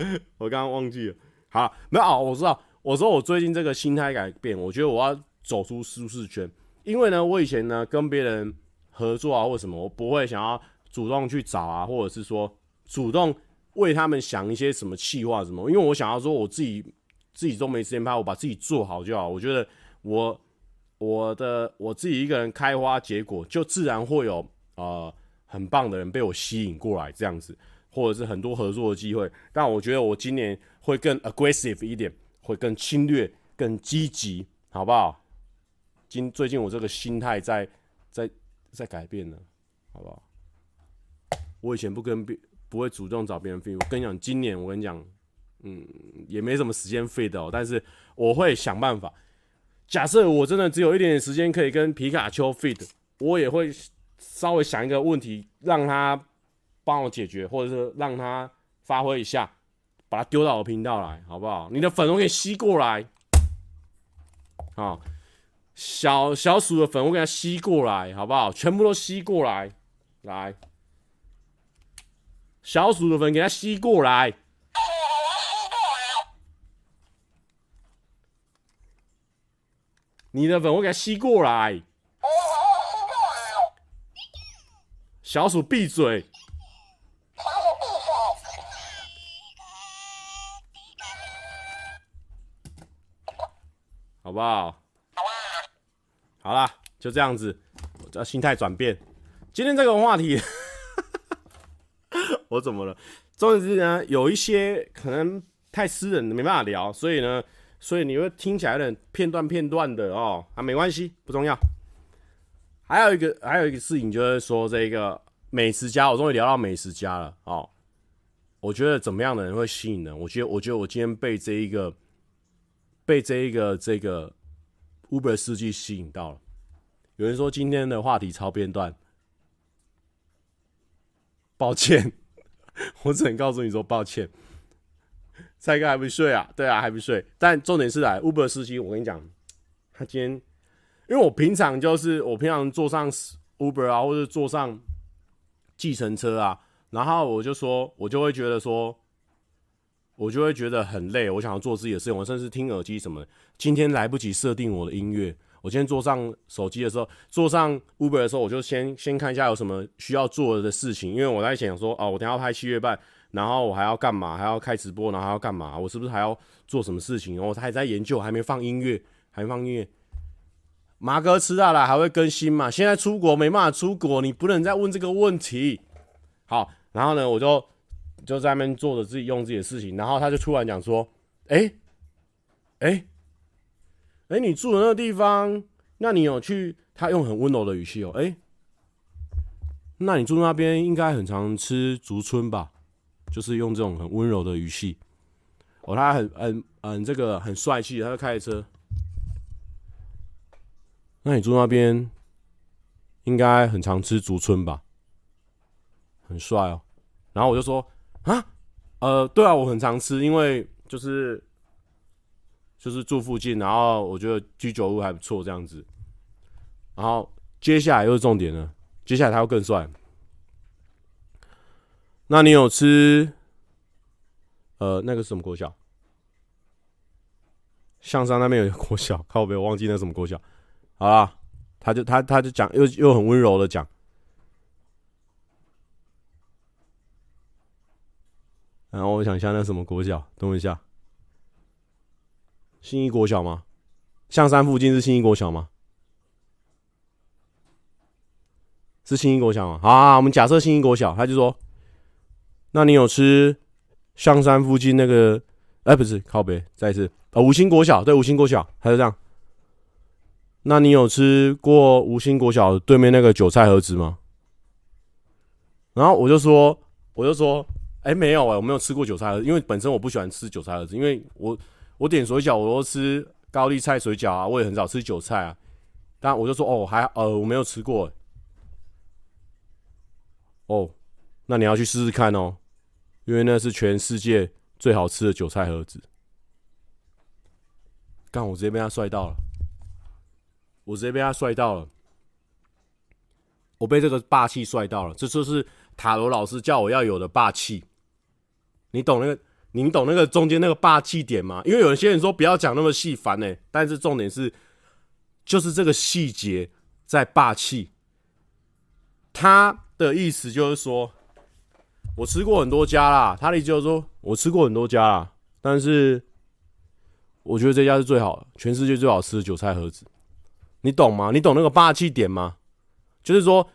Speaker 1: 我刚刚忘记了，好，没有啊，我知道，我说我最近这个心态改变，我觉得我要走出舒适圈，因为呢，我以前呢跟别人合作啊或什么，我不会想要主动去找啊，或者是说主动为他们想一些什么企划什么，因为我想要说我自己自己都没时间拍，我把自己做好就好。我觉得我我的我自己一个人开花结果，就自然会有呃很棒的人被我吸引过来这样子。或者是很多合作的机会，但我觉得我今年会更 aggressive 一点，会更侵略、更积极，好不好？今最近我这个心态在在在改变了，好不好？我以前不跟别不会主动找别人 feed，我跟你讲，今年我跟你讲，嗯，也没什么时间 feed 哦，但是我会想办法。假设我真的只有一点点时间可以跟皮卡丘 feed，我也会稍微想一个问题让他。帮我解决，或者是让他发挥一下，把他丢到我频道来，好不好？你的粉我给吸过来，啊，小小鼠的粉我给他吸过来，好不好？全部都吸过来，来，小鼠的粉给他吸过来，你的粉我给他吸过来，小鼠闭嘴。好不好？好啦，就这样子，我叫心态转变。今天这个话题，我怎么了？重点是呢，有一些可能太私人的，没办法聊，所以呢，所以你会听起来有点片段片段的哦。啊，没关系，不重要。还有一个，还有一个事情就是说，这个美食家，我终于聊到美食家了哦。我觉得怎么样的人会吸引人？我觉得，我觉得我今天被这一个。被这一个这个 Uber 司机吸引到了。有人说今天的话题超片段，抱歉，我只能告诉你说抱歉。蔡哥还不睡啊？对啊，还不睡。但重点是来 Uber 司机，我跟你讲，他今天，因为我平常就是我平常坐上 Uber 啊，或者坐上计程车啊，然后我就说，我就会觉得说。我就会觉得很累，我想要做自己的事情，我甚至听耳机什么。今天来不及设定我的音乐，我今天坐上手机的时候，坐上 Uber 的时候，我就先先看一下有什么需要做的事情，因为我在想说，哦，我等下要拍七月半，然后我还要干嘛？还要开直播，然后还要干嘛？我是不是还要做什么事情？然后我还在研究，还没放音乐，还没放音乐。马哥吃大了，还会更新嘛？现在出国没办法出国，你不能再问这个问题。好，然后呢，我就。就在那边做着自己用自己的事情，然后他就突然讲说：“哎，哎，哎，你住的那个地方，那你有去？”他用很温柔的语气哦，哎，那你住那边应该很常吃竹春吧？就是用这种很温柔的语气。哦，他很很很这个很帅气，他就开着车。那你住那边应该很常吃竹春吧？很帅哦。然后我就说。啊，呃，对啊，我很常吃，因为就是就是住附近，然后我觉得居酒屋还不错这样子。然后接下来又是重点了，接下来他会更帅。那你有吃呃，那个什么国小？象山那边有一个国小，靠北，我忘记那什么国小。好啦，他就他他就讲，又又很温柔的讲。然后我想一下，那什么国小？等我一下，新义国小吗？象山附近是新义国小吗？是新义国小吗？好啊，我们假设新义国小，他就说：“那你有吃象山附近那个？哎，不是，靠北，再一次啊，五星国小，对，五星国小，他就这样。那你有吃过五星国小对面那个韭菜盒子吗？”然后我就说，我就说。哎、欸，没有哎、我没有吃过韭菜盒子，因为本身我不喜欢吃韭菜盒子，因为我我点水饺，我都吃高丽菜水饺啊，我也很少吃韭菜啊。但我就说哦，还呃我没有吃过、欸。哦，那你要去试试看哦，因为那是全世界最好吃的韭菜盒子。刚我直接被他帅到了，我直接被他帅到了，我被这个霸气帅到了，这就是塔罗老师叫我要有的霸气。你懂那个？你懂那个中间那个霸气点吗？因为有些人说不要讲那么细烦呢，但是重点是，就是这个细节在霸气。他的意思就是说，我吃过很多家啦。他的意思就是说我吃过很多家啦，但是我觉得这家是最好的，全世界最好吃的韭菜盒子。你懂吗？你懂那个霸气点吗？就是说。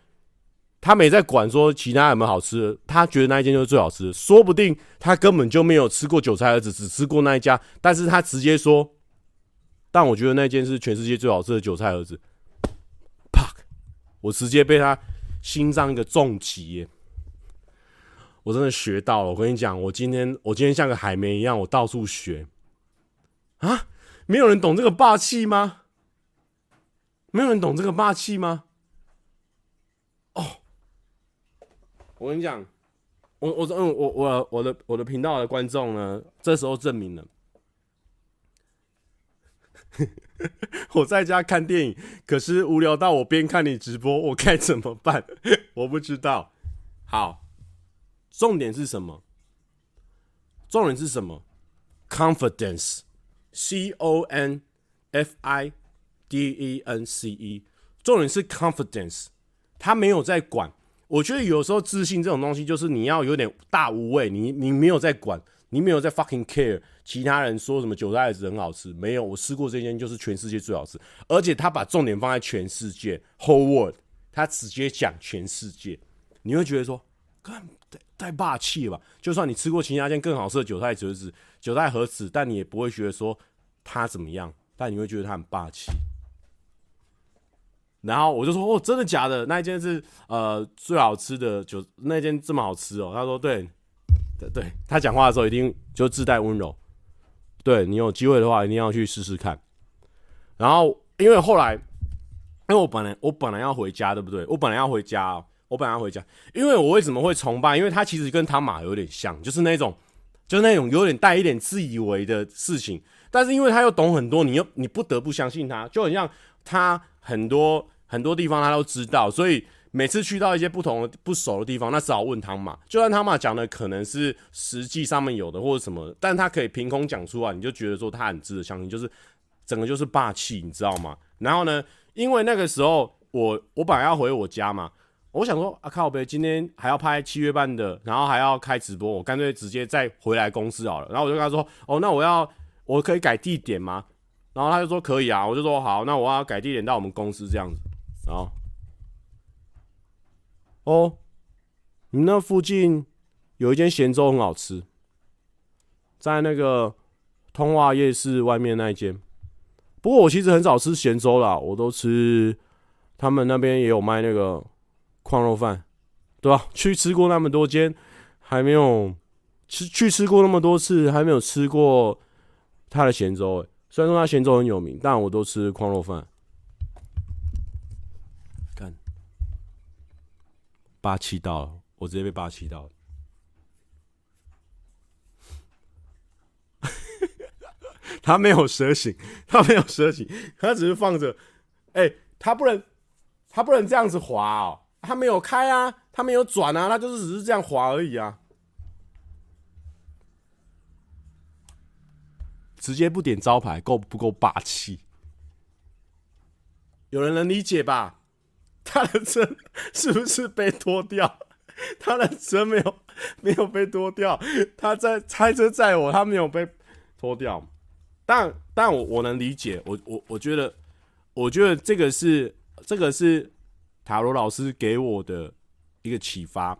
Speaker 1: 他没在管说其他有没有好吃的，他觉得那一间就是最好吃的。说不定他根本就没有吃过韭菜盒子，只吃过那一家，但是他直接说，但我觉得那间是全世界最好吃的韭菜盒子。啪！我直接被他心脏一个重击！我真的学到了。我跟你讲，我今天我今天像个海绵一样，我到处学啊！没有人懂这个霸气吗？没有人懂这个霸气吗？哦。我跟你讲，我我嗯我我我的我的频道的观众呢，这时候证明了，我在家看电影，可是无聊到我边看你直播，我该怎么办？我不知道。好，重点是什么？重点是什么？Confidence，C O N F I D E N C E，重点是 confidence，他没有在管。我觉得有时候自信这种东西，就是你要有点大无畏，你你没有在管，你没有在 fucking care 其他人说什么韭菜盒子很好吃，没有，我吃过这间就是全世界最好吃，而且他把重点放在全世界 whole world，他直接讲全世界，你会觉得说，干太太霸气了吧？就算你吃过其他间更好吃的韭菜折子，韭菜盒子，但你也不会觉得说他怎么样，但你会觉得他很霸气。然后我就说：“哦，真的假的？那一间是呃最好吃的，就那间这么好吃哦。”他说：“对，对，对。”他讲话的时候一定就自带温柔。对，你有机会的话，一定要去试试看。然后因为后来，因为我本来我本来要回家，对不对？我本来要回家，我本来要回家。因为我为什么会崇拜？因为他其实跟汤马有点像，就是那种就是那种有点带一点自以为的事情。但是因为他又懂很多，你又你不得不相信他，就很像他很多。很多地方他都知道，所以每次去到一些不同的不熟的地方，那只好问汤嘛。就算汤嘛讲的可能是实际上面有的或者什么，但他可以凭空讲出来，你就觉得说他很值得相信，就是整个就是霸气，你知道吗？然后呢，因为那个时候我我本来要回我家嘛，我想说啊靠呗，今天还要拍七月半的，然后还要开直播，我干脆直接再回来公司好了。然后我就跟他说，哦，那我要我可以改地点吗？然后他就说可以啊，我就说好，那我要改地点到我们公司这样子。然后，哦，你那附近有一间咸粥很好吃，在那个通化夜市外面那一间。不过我其实很少吃咸粥啦，我都吃他们那边也有卖那个矿肉饭，对吧？去吃过那么多间，还没有吃去吃过那么多次，还没有吃过他的咸粥。诶，虽然说他咸粥很有名，但我都吃矿肉饭。霸气到了，我直接被霸气到了。他没有蛇形，他没有蛇形，他只是放着。哎、欸，他不能，他不能这样子滑哦。他没有开啊，他没有转啊，他就是只是这样滑而已啊。直接不点招牌，够不够霸气？有人能理解吧？他的车是不是被拖掉？他的车没有没有被拖掉，他在开车载我，他没有被拖掉。但但我我能理解，我我我觉得，我觉得这个是这个是塔罗老师给我的一个启发，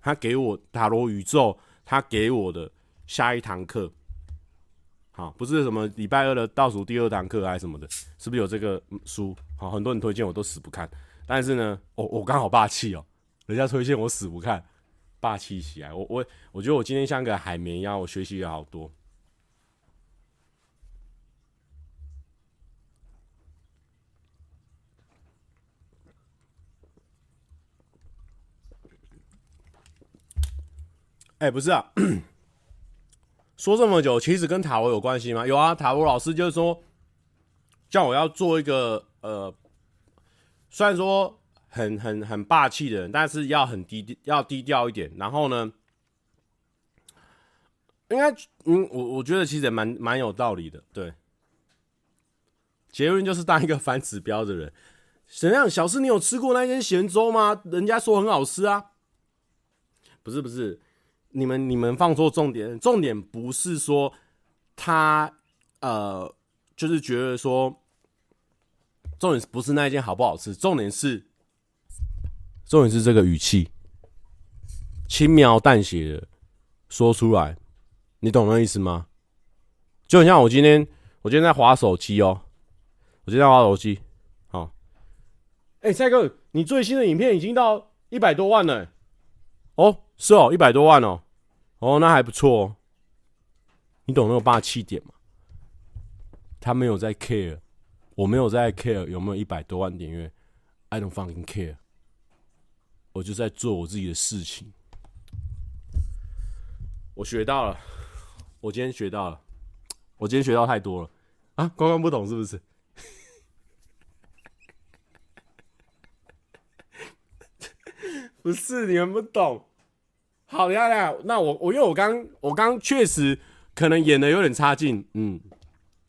Speaker 1: 他给我塔罗宇宙，他给我的下一堂课。好，不是什么礼拜二的倒数第二堂课还是什么的，是不是有这个书？好，很多人推荐我都死不看，但是呢，我我刚好霸气哦，人家推荐我死不看，霸气起来。我我我觉得我今天像个海绵一样，我学习了好多。哎、不是啊。说这么久，其实跟塔罗有关系吗？有啊，塔罗老师就是说，叫我要做一个呃，虽然说很很很霸气的人，但是要很低要低调一点。然后呢，应该嗯，我我觉得其实也蛮蛮有道理的。对，结论就是当一个反指标的人。怎样？小四，你有吃过那间咸粥吗？人家说很好吃啊。不是不是。你们你们放错重点，重点不是说他呃，就是觉得说，重点不是那一件好不好吃，重点是重点是这个语气，轻描淡写的说出来，你懂那意思吗？就很像我今天我今天在滑手机哦，我今天在滑手机，好，哎，蔡哥，你最新的影片已经到一百多万了，哦，是哦，一百多万哦。哦，那还不错哦。你懂那个霸气点吗？他没有在 care，我没有在 care 有没有一百多万点阅，I don't fucking care。我就在做我自己的事情。我学到了，我今天学到了，我今天学到太多了啊！关关不懂是不是？不是你们不懂。好呀呀，那我我因为我刚我刚确实可能演的有点差劲，嗯，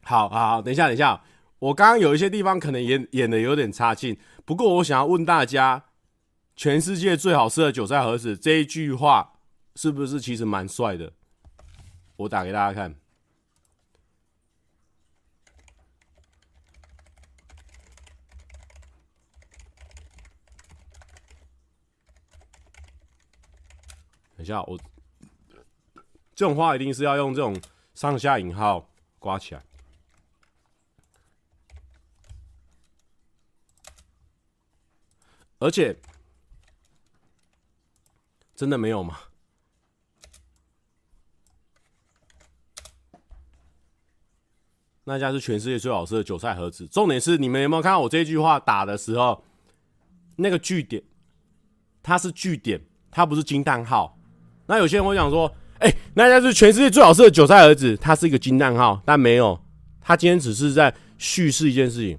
Speaker 1: 好好好，等一下等一下，我刚刚有一些地方可能演演的有点差劲，不过我想要问大家，全世界最好吃的韭菜盒子这一句话是不是其实蛮帅的？我打给大家看。一下，我这种话一定是要用这种上下引号刮起来，而且真的没有吗？那家是全世界最好吃的韭菜盒子。重点是，你们有没有看到我这句话打的时候，那个句点，它是句点，它不是惊叹号。那有些人会讲说：“哎、欸，那家是全世界最好吃的韭菜盒子，它是一个惊叹号，但没有，他今天只是在叙事一件事情。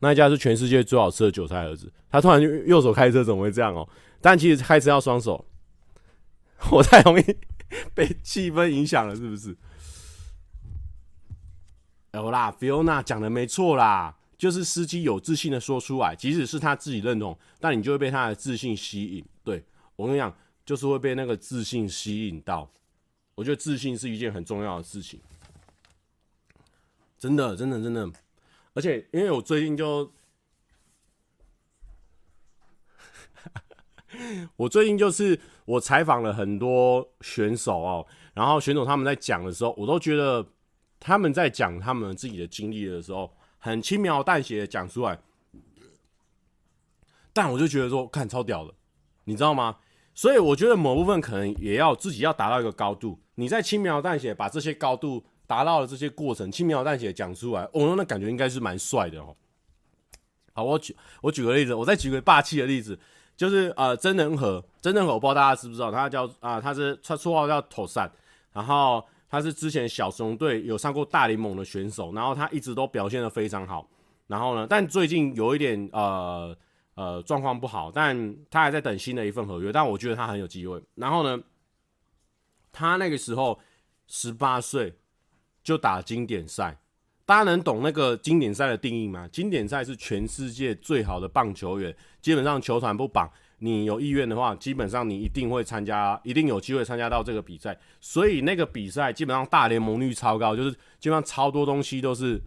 Speaker 1: 那家是全世界最好吃的韭菜盒子，他突然右手开车怎么会这样哦？但其实开车要双手，我太容易被气氛影响了，是不是？有啦，Fiona 讲的没错啦，就是司机有自信的说出来，即使是他自己认同，但你就会被他的自信吸引。对，我跟你讲。”就是会被那个自信吸引到，我觉得自信是一件很重要的事情，真的，真的，真的。而且因为我最近就，我最近就是我采访了很多选手哦，然后选手他们在讲的时候，我都觉得他们在讲他们自己的经历的时候，很轻描淡写的讲出来，但我就觉得说，看超屌的，你知道吗？所以我觉得某部分可能也要自己要达到一个高度，你在轻描淡写把这些高度达到了这些过程，轻描淡写讲出来，哦，那感觉应该是蛮帅的哦。好，我举我举个例子，我再举个霸气的例子，就是呃，真人和，真人和，我不知道大家知不知道，他叫啊、他是他绰号叫头散，然后他是之前小熊队有上过大联盟的选手，然后他一直都表现得非常好，然后呢，但最近有一点呃。呃，状况不好，但他还在等新的一份合约，但我觉得他很有机会。然后呢，他那个时候十八岁，就打经典赛。大家能懂那个经典赛的定义吗？经典赛是全世界最好的棒球员，基本上球团不绑，你有意愿的话，基本上你一定会参加，一定有机会参加到这个比赛。所以那个比赛基本上大联盟率超高，就是基本上超多东西都是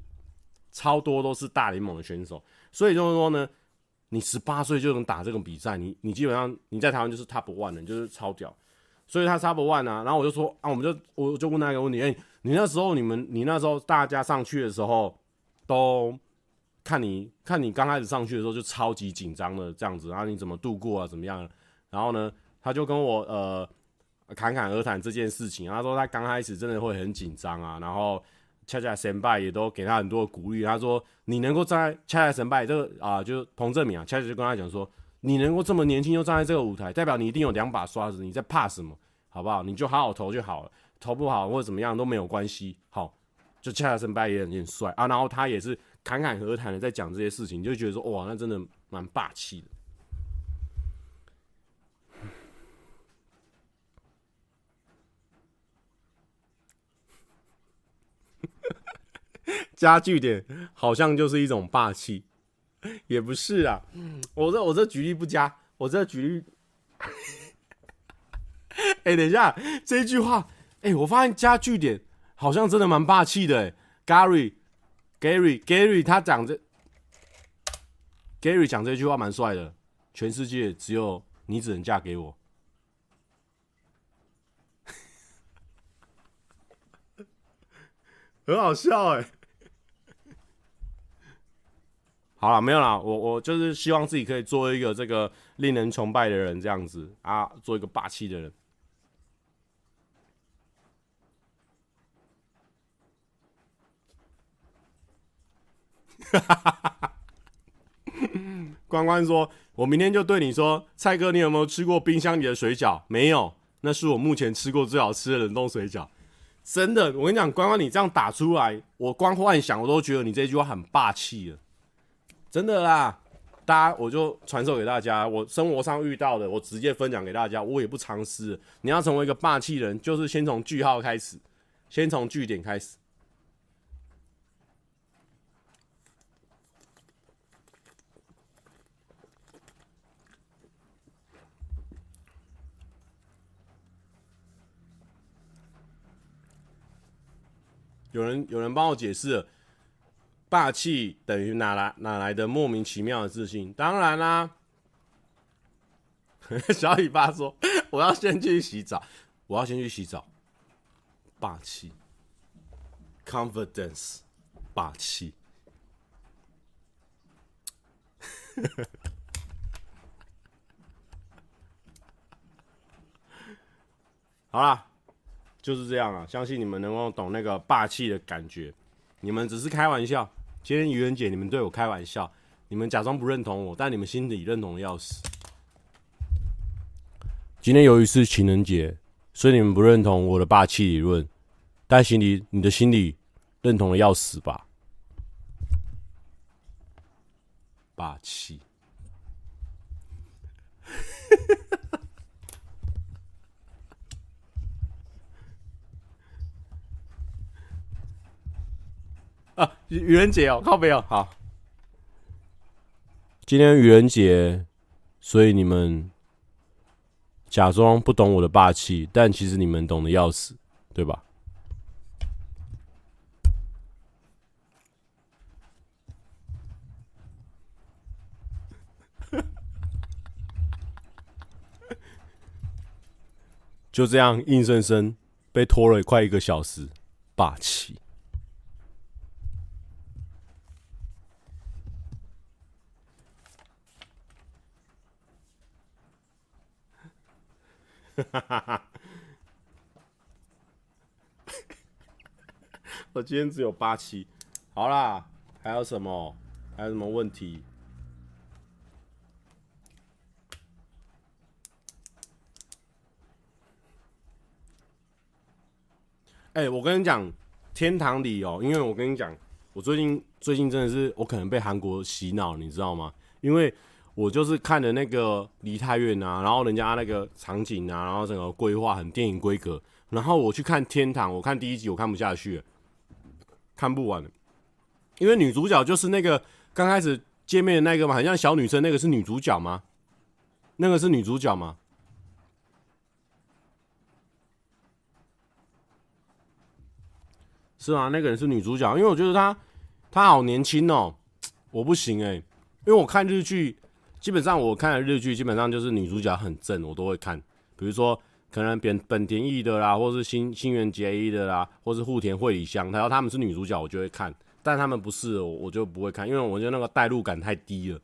Speaker 1: 超多都是大联盟的选手。所以就是说呢，你十八岁就能打这种比赛，你你基本上你在台湾就是 top one 的，就是超屌。所以他 top one 啊，然后我就说啊，我们就我就问他一个问题，哎、你那时候，你们，你那时候大家上去的时候，都看你看你刚开始上去的时候就超级紧张的这样子，然后你怎么度过啊？怎么样？然后呢，他就跟我呃侃侃而谈这件事情。他说他刚开始真的会很紧张啊，然后恰恰神拜也都给他很多鼓励。他说你能够站在恰恰神拜这个啊，就是彭正明啊，恰恰就跟他讲说，你能够这么年轻就站在这个舞台，代表你一定有两把刷子，你在怕什么？好不好？你就好好投就好了。投不好或者怎么样都没有关系，好，就恰恰神拜也很帅啊，然后他也是侃侃而谈的在讲这些事情，就觉得说哇，那真的蛮霸气的。加句点好像就是一种霸气，也不是啊，我这我这举例不加，我这举例，哎、欸，等一下这一句话。哎、欸，我发现加句点好像真的蛮霸气的。哎，Gary，Gary，Gary，他讲这，Gary 讲这句话蛮帅的。全世界只有你只能嫁给我，很好笑哎。好了，没有啦，我我就是希望自己可以做一个这个令人崇拜的人，这样子啊，做一个霸气的人。哈哈哈哈哈！关关说：“我明天就对你说，蔡哥，你有没有吃过冰箱里的水饺？没有，那是我目前吃过最好吃的冷冻水饺。真的，我跟你讲，关关，你这样打出来，我光幻想我都觉得你这句话很霸气了。真的啦，大家，我就传授给大家，我生活上遇到的，我直接分享给大家，我也不藏私。你要成为一个霸气人，就是先从句号开始，先从句点开始。”有人有人帮我解释，霸气等于哪来哪来的莫名其妙的自信？当然啦，小尾巴说：“我要先去洗澡，我要先去洗澡。”霸气，confidence，霸气。好啦。就是这样啊！相信你们能够懂那个霸气的感觉。你们只是开玩笑，今天愚人节你们对我开玩笑，你们假装不认同我，但你们心里认同的要死。今天由于是情人节，所以你们不认同我的霸气理论，但心里你的心里认同的要死吧？霸气。啊，愚人节哦，靠北哦，好。今天愚人节，所以你们假装不懂我的霸气，但其实你们懂得要死，对吧？就这样硬生生被拖了快一个小时，霸气。哈哈哈！我今天只有八期，好啦，还有什么？还有什么问题？哎、我跟你讲，天堂里哦，因为我跟你讲，我最近最近真的是，我可能被韩国洗脑，你知道吗？因为。我就是看的那个梨泰院啊，然后人家那个场景啊，然后整个规划很电影规格，然后我去看天堂，我看第一集我看不下去，看不完，因为女主角就是那个刚开始见面的那个嘛，很像小女生，那个是女主角吗？那个是女主角吗？是吗？那个人是女主角，因为我觉得她她好年轻哦，我不行哎、因为我看日剧，基本上我看的日剧基本上就是女主角很正，我都会看，比如说。可能本本田翼的啦，或是新新垣结衣的啦，或是户田惠梨香，然后他们是女主角，我就会看；但他们不是，我我就不会看，因为我觉得那个代入感太低了。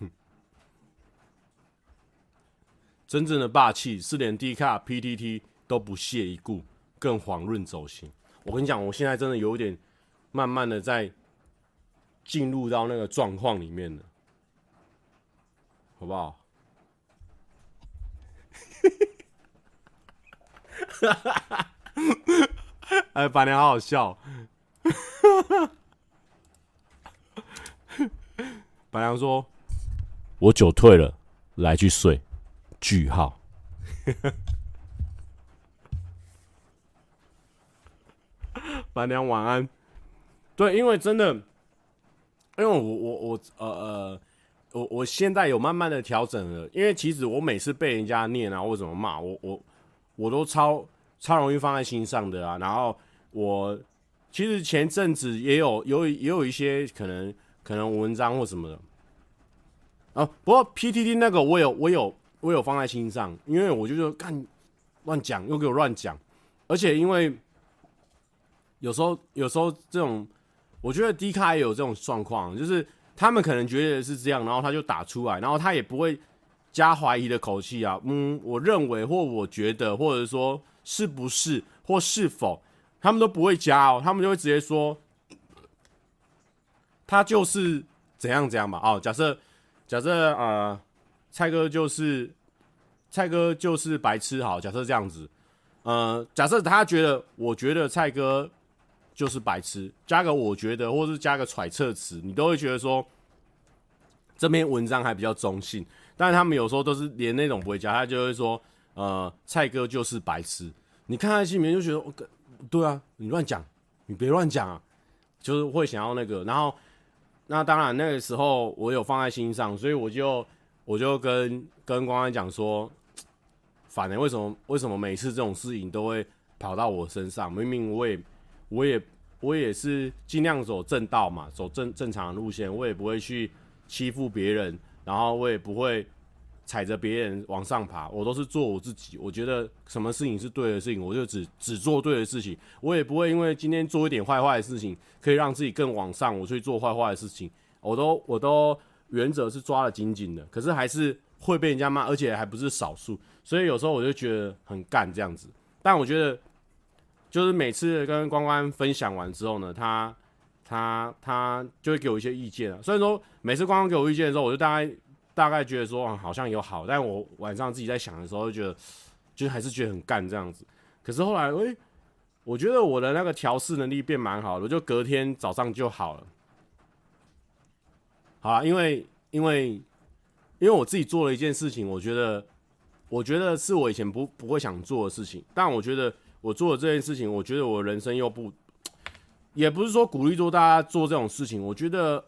Speaker 1: 真正的霸气是连 D 卡 PTT 都不屑一顾，更遑论走心。我跟你讲，我现在真的有点慢慢的在进入到那个状况里面了。好不好？哎，板娘好好笑。板娘说：“我酒退了，来去睡。”句号。板娘晚安。对，因为真的，因为我我我呃呃。我我现在有慢慢的调整了，因为其实我每次被人家念啊或者怎么骂我我我都超超容易放在心上的啊。然后我其实前阵子也有有也有一些可能可能文章或什么的啊，不过 PTT 那个我有我有我有放在心上，因为我就说干乱讲又给我乱讲，而且因为有时候有时候这种我觉得 D 卡也有这种状况，就是。他们可能觉得是这样，然后他就打出来，然后他也不会加怀疑的口气啊。嗯，我认为或我觉得，或者说是不是或是否，他们都不会加哦，他们就会直接说，他就是怎样怎样吧。哦，假设假设呃，蔡哥就是蔡哥就是白痴，好，假设这样子，呃，假设他觉得，我觉得蔡哥。就是白痴，加个我觉得，或是加个揣测词，你都会觉得说这篇文章还比较中性。但是他们有时候都是连那种不会加，他就会说，呃，蔡哥就是白痴。你看他心里面就觉得，我对啊，你乱讲，你别乱讲啊，就是会想要那个。然后，那当然那个时候我有放在心上，所以我就我就跟跟光安讲说，反正为什么为什么每次这种事情都会跑到我身上？明明我也。我也我也是尽量走正道嘛，走正正常的路线，我也不会去欺负别人，然后我也不会踩着别人往上爬，我都是做我自己。我觉得什么事情是对的事情，我就只只做对的事情。我也不会因为今天做一点坏坏的事情，可以让自己更往上，我去做坏坏的事情。我都我都原则是抓得紧紧的，可是还是会被人家骂，而且还不是少数。所以有时候我就觉得很干这样子，但我觉得。就是每次跟关关分享完之后呢，他他他就会给我一些意见啊。虽然说每次关关给我意见的时候，我就大概大概觉得说好像有好，但我晚上自己在想的时候，就觉得就还是觉得很干这样子。可是后来，诶，我觉得我的那个调试能力变蛮好的，就隔天早上就好了。好啊，因为因为因为我自己做了一件事情，我觉得我觉得是我以前不不会想做的事情，但我觉得。我做的这件事情，我觉得我人生又不，也不是说鼓励做大家做这种事情。我觉得，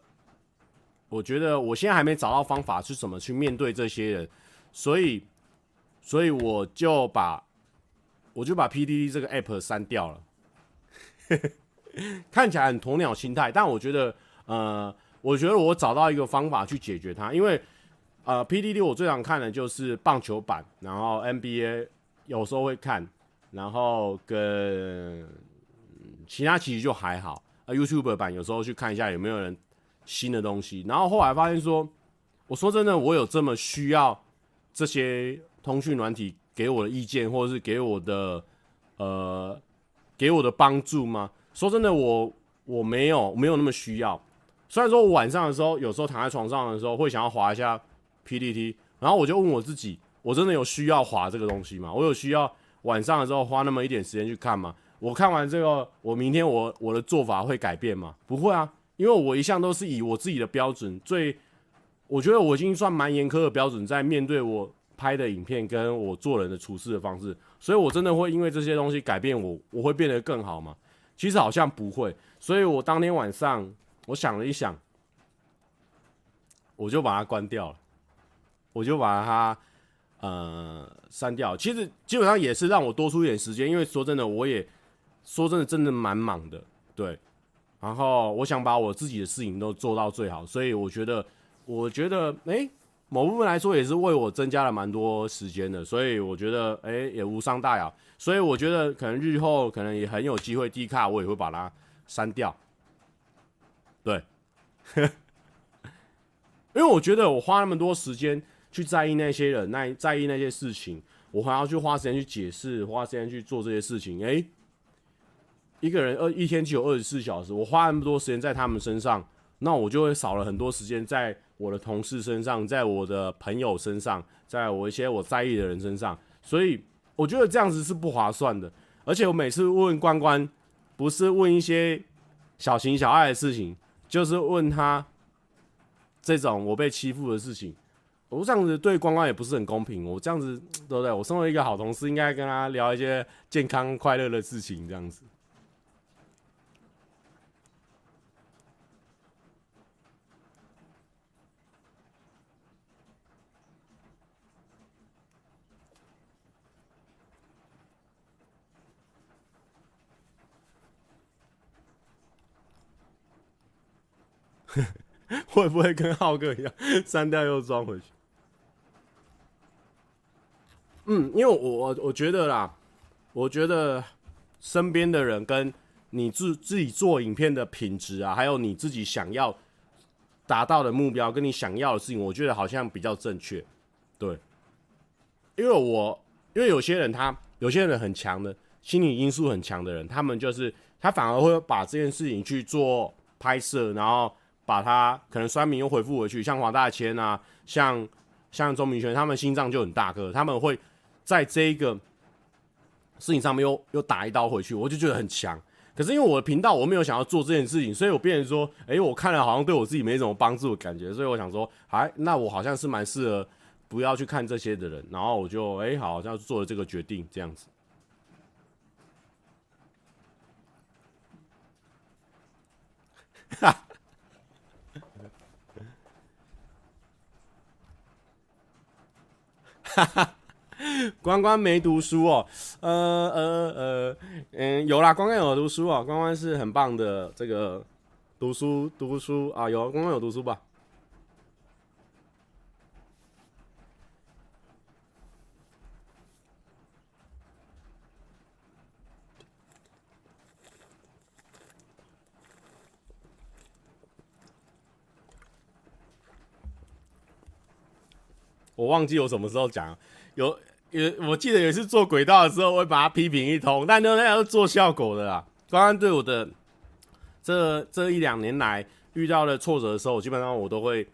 Speaker 1: 我觉得我现在还没找到方法去怎么去面对这些人，所以，所以我就把，我就把 PDD 这个 app 删掉了。看起来很鸵鸟心态，但我觉得，呃，我觉得我找到一个方法去解决它，因为，呃，PDD 我最常看的就是棒球版，然后 NBA 有时候会看。然后跟其他其实就还好啊，YouTube 版有时候去看一下有没有人新的东西。然后后来发现说，我说真的，我有这么需要这些通讯软体给我的意见，或者是给我的呃给我的帮助吗？说真的，我我没有没有那么需要。虽然说我晚上的时候有时候躺在床上的时候会想要滑一下 PPT，然后我就问我自己，我真的有需要滑这个东西吗？我有需要？晚上的时候花那么一点时间去看吗？我看完这个，我明天我我的做法会改变吗？不会啊，因为我一向都是以我自己的标准最，我觉得我已经算蛮严苛的标准在面对我拍的影片跟我做人的处事的方式，所以我真的会因为这些东西改变我，我会变得更好吗？其实好像不会，所以我当天晚上我想了一想，我就把它关掉了，我就把它呃删掉。其实基本上也是让我多出一点时间，因为说真的，我也说真的真的蛮忙的，对。然后我想把我自己的事情都做到最好，所以我觉得，我觉得，哎。某部分来说也是为我增加了蛮多时间的，所以我觉得哎、也无伤大雅，所以我觉得可能日后可能也很有机会 D 卡我也会把它删掉，对，因为我觉得我花那么多时间去在意那些人，那在意那些事情，我还要去花时间去解释，花时间去做这些事情，哎、欸，一个人二一天只有二十四小时，我花那么多时间在他们身上，那我就会少了很多时间在。我的同事身上，在我的朋友身上，在我一些我在意的人身上，所以我觉得这样子是不划算的。而且我每次问关关，不是问一些小情小爱的事情，就是问他这种我被欺负的事情。我这样子对关关也不是很公平。我这样子 对不对？我身为一个好同事，应该跟他聊一些健康快乐的事情，这样子。会不会跟浩哥一样 删掉又装回去？嗯，因为我我我觉得啦，我觉得身边的人跟你自自己做影片的品质啊，还有你自己想要达到的目标，跟你想要的事情，我觉得好像比较正确。对，因为我因为有些人他有些人很强的心理因素很强的人，他们就是他反而会把这件事情去做拍摄，然后。把他可能酸民又回复回去，像黄大千啊，像像钟明轩，他们心脏就很大颗，他们会在这一个事情上面又又打一刀回去，我就觉得很强。可是因为我的频道我没有想要做这件事情，所以我变成说，哎、我看了好像对我自己没什么帮助的感觉，所以我想说，哎，那我好像是蛮适合不要去看这些的人，然后我就哎、好像做了这个决定这样子。哈。哈哈，关关没读书哦，呃呃呃，嗯，有啦，关关有读书哦，关关是很棒的这个读书读书啊，有关关有读书吧？我忘记我什么时候讲，有有，我记得有一次做轨道的时候，我会把他批评一通，但那那要做效果的啦。刚刚对我的这这一两年来遇到的挫折的时候，基本上我都会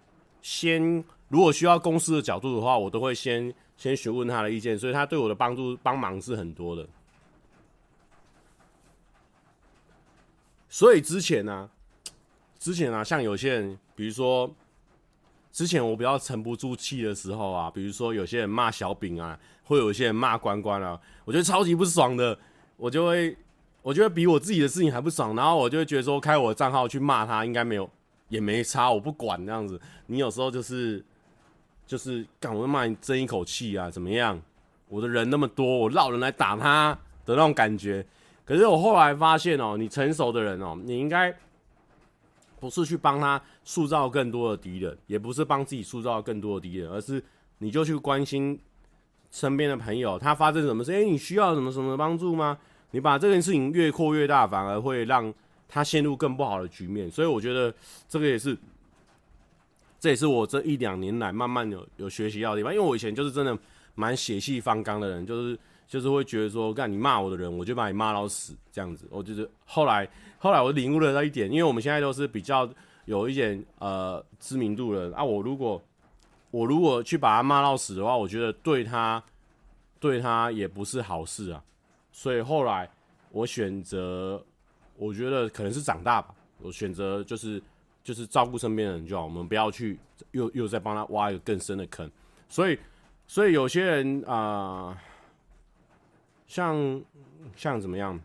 Speaker 1: 先，如果需要公司的角度的话，我都会先先询问他的意见，所以他对我的帮助帮忙是很多的。所以之前呢、啊，之前啊，像有些人，比如说。之前我比较沉不住气的时候啊，比如说有些人骂小饼啊，会有一些人骂关关啊，我觉得超级不爽的，我就会，我觉得比我自己的事情还不爽，然后我就会觉得说，开我的账号去骂他，应该没有，也没差，我不管这样子。你有时候就是，就是干，我骂你争一口气啊，怎么样？我的人那么多，我绕人来打他的那种感觉。可是我后来发现哦，你成熟的人哦，你应该。不是去帮他塑造更多的敌人，也不是帮自己塑造更多的敌人，而是你就去关心身边的朋友，他发生什么事，哎，你需要什么什么帮助吗？你把这件事情越扩越大，反而会让他陷入更不好的局面。所以我觉得这个也是，这也是我这一两年来慢慢有有学习到的地方。因为我以前就是真的蛮血气方刚的人，就是就是会觉得说，干你骂我的人，我就把你骂到死这样子。我就是后来。后来我领悟了那一点，因为我们现在都是比较有一点呃知名度的啊。我如果我如果去把他骂到死的话，我觉得对他对他也不是好事啊。所以后来我选择，我觉得可能是长大吧。我选择就是就是照顾身边的人就好，我们不要去又又再帮他挖一个更深的坑。所以所以有些人啊、像像怎么样，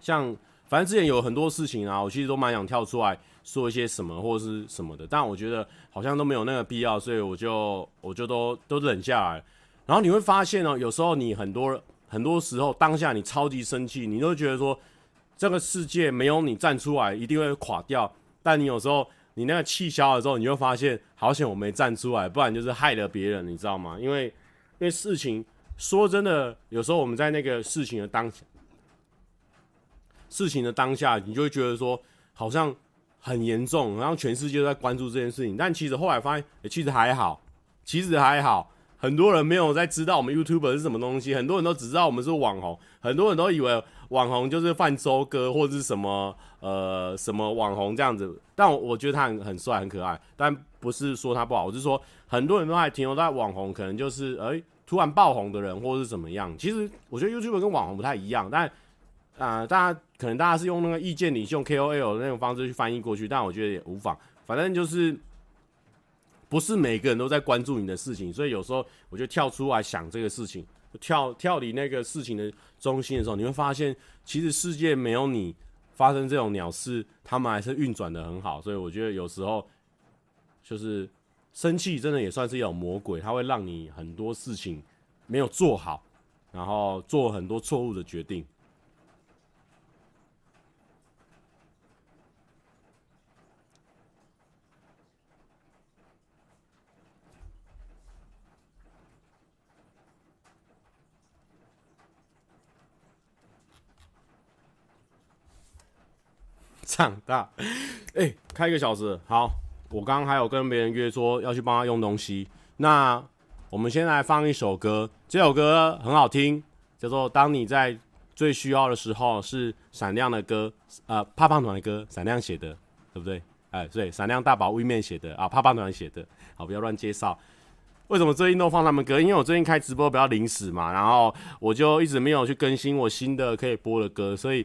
Speaker 1: 像反正之前有很多事情啊，我其实都蛮想跳出来说一些什么或者是什么的，但我觉得好像都没有那个必要，所以我就我就都都忍下来。然后你会发现哦，有时候你很多很多时候当下你超级生气，你都觉得说这个世界没有你站出来一定会垮掉。但你有时候你那个气消了之后，你会发现好险我没站出来，不然就是害了别人，你知道吗？因为因为事情说真的，有时候我们在那个事情的当下，事情的当下，你就会觉得说好像很严重，然后全世界都在关注这件事情。但其实后来发现，欸，其实还好，其实还好。很多人没有在知道我们 YouTube 是什么东西，很多人都只知道我们是网红，很多人都以为网红就是泛舟哥或者是什么呃什么网红这样子。但我我觉得他很很帅很可爱，但不是说他不好，我是说很多人都还停留在网红，可能就是哎、突然爆红的人或者是怎么样。其实我觉得 YouTube 跟网红不太一样，但啊、大家可能大家是用那个意见领袖 KOL 那种方式去翻译过去，但我觉得也无妨，反正就是。不是每个人都在关注你的事情，所以有时候我就跳出来想这个事情，跳跳离那个事情的中心的时候，你会发现，其实世界没有你发生这种鸟事，他们还是运转的很好。所以我觉得有时候就是生气，真的也算是一种魔鬼，它会让你很多事情没有做好，然后做很多错误的决定。长大，哎、开一个小时，好，我刚刚还有跟别人约说要去帮他用东西。那我们先来放一首歌，这首歌很好听，叫做《当你在最需要的时候》，是闪亮的歌，呃，怕胖团的歌，闪亮写的，对不对？哎、对，闪亮大宝微面写的啊，怕胖团写的，好，不要乱介绍。为什么最近都放他们歌？因为我最近开直播比较临时嘛，然后我就一直没有去更新我新的可以播的歌，所以。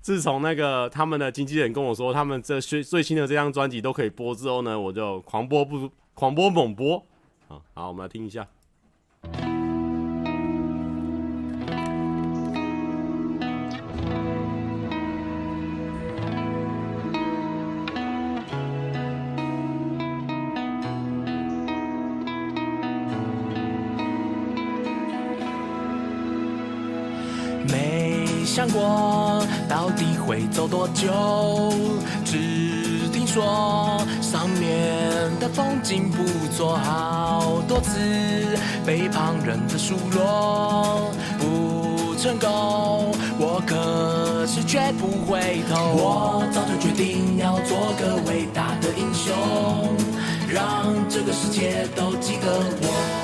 Speaker 1: 自从那个他们的经纪人跟我说，他们这最最新的这张专辑都可以播之后呢，我就狂播不狂播猛播啊！好，我们来听一下。
Speaker 2: 会走多久？只听说上面的风景不错，好多次被旁人的数落不成功，我可是绝不回头。我早就决定要做个伟大的英雄，让这个世界都记得我。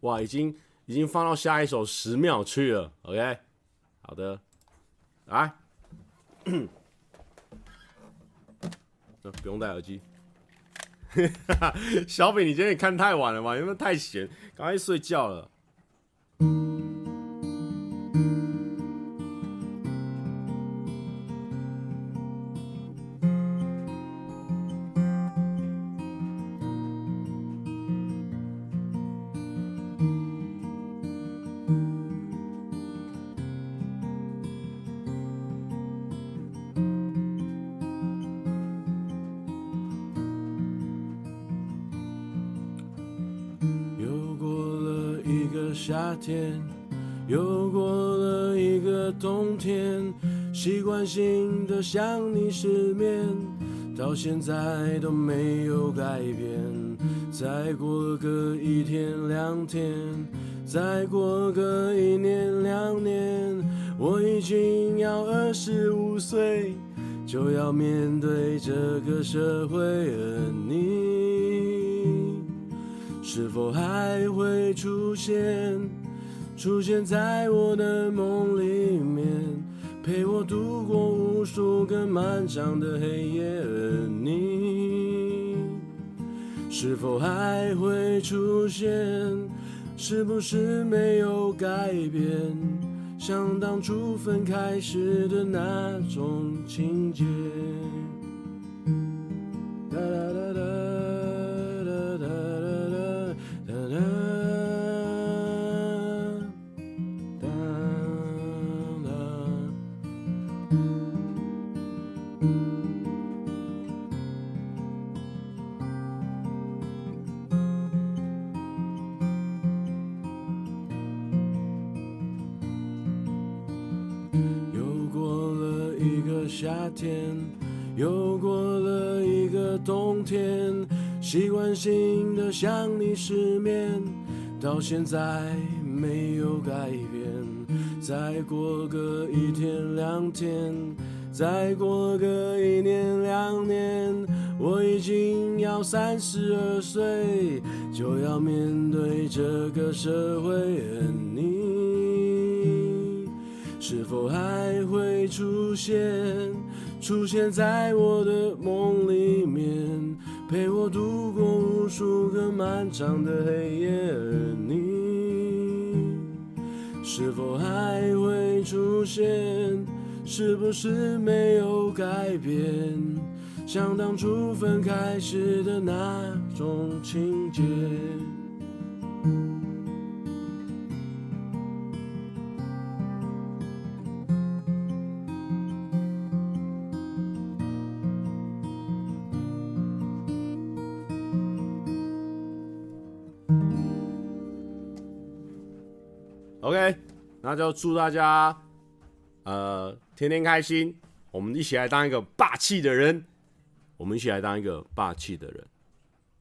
Speaker 1: 哇，已经已经放到下一首十秒去了。OK，好的，来，这 不用戴耳机。小饼，你今天也看太晚了吧？有没有太闲？赶快睡觉了。想你失眠，到现在都没有改变。再过个一天两天，再过个一年两年，我已经要二十五岁，就要面对这个社会，而你。是否还会出现，出现在我的梦里面，陪我度过无数个漫长的黑夜？而你是否还会出现？是不是没有改变，像当初分开时的那种情节？又过了一个冬天，习惯性的想你失眠，到现在没有改变。再过个一天两天，再过个一年两年，我已经要三十二岁，就要面对这个社会，你。是否还会出现，出现在我的梦里面，陪我度过无数个漫长的黑夜？而你是否还会出现？是不是没有改变，像当初分开时的那种情节那就祝大家，呃，天天开心。我们一起来当一个霸气的人，我们一起来当一个霸气的人。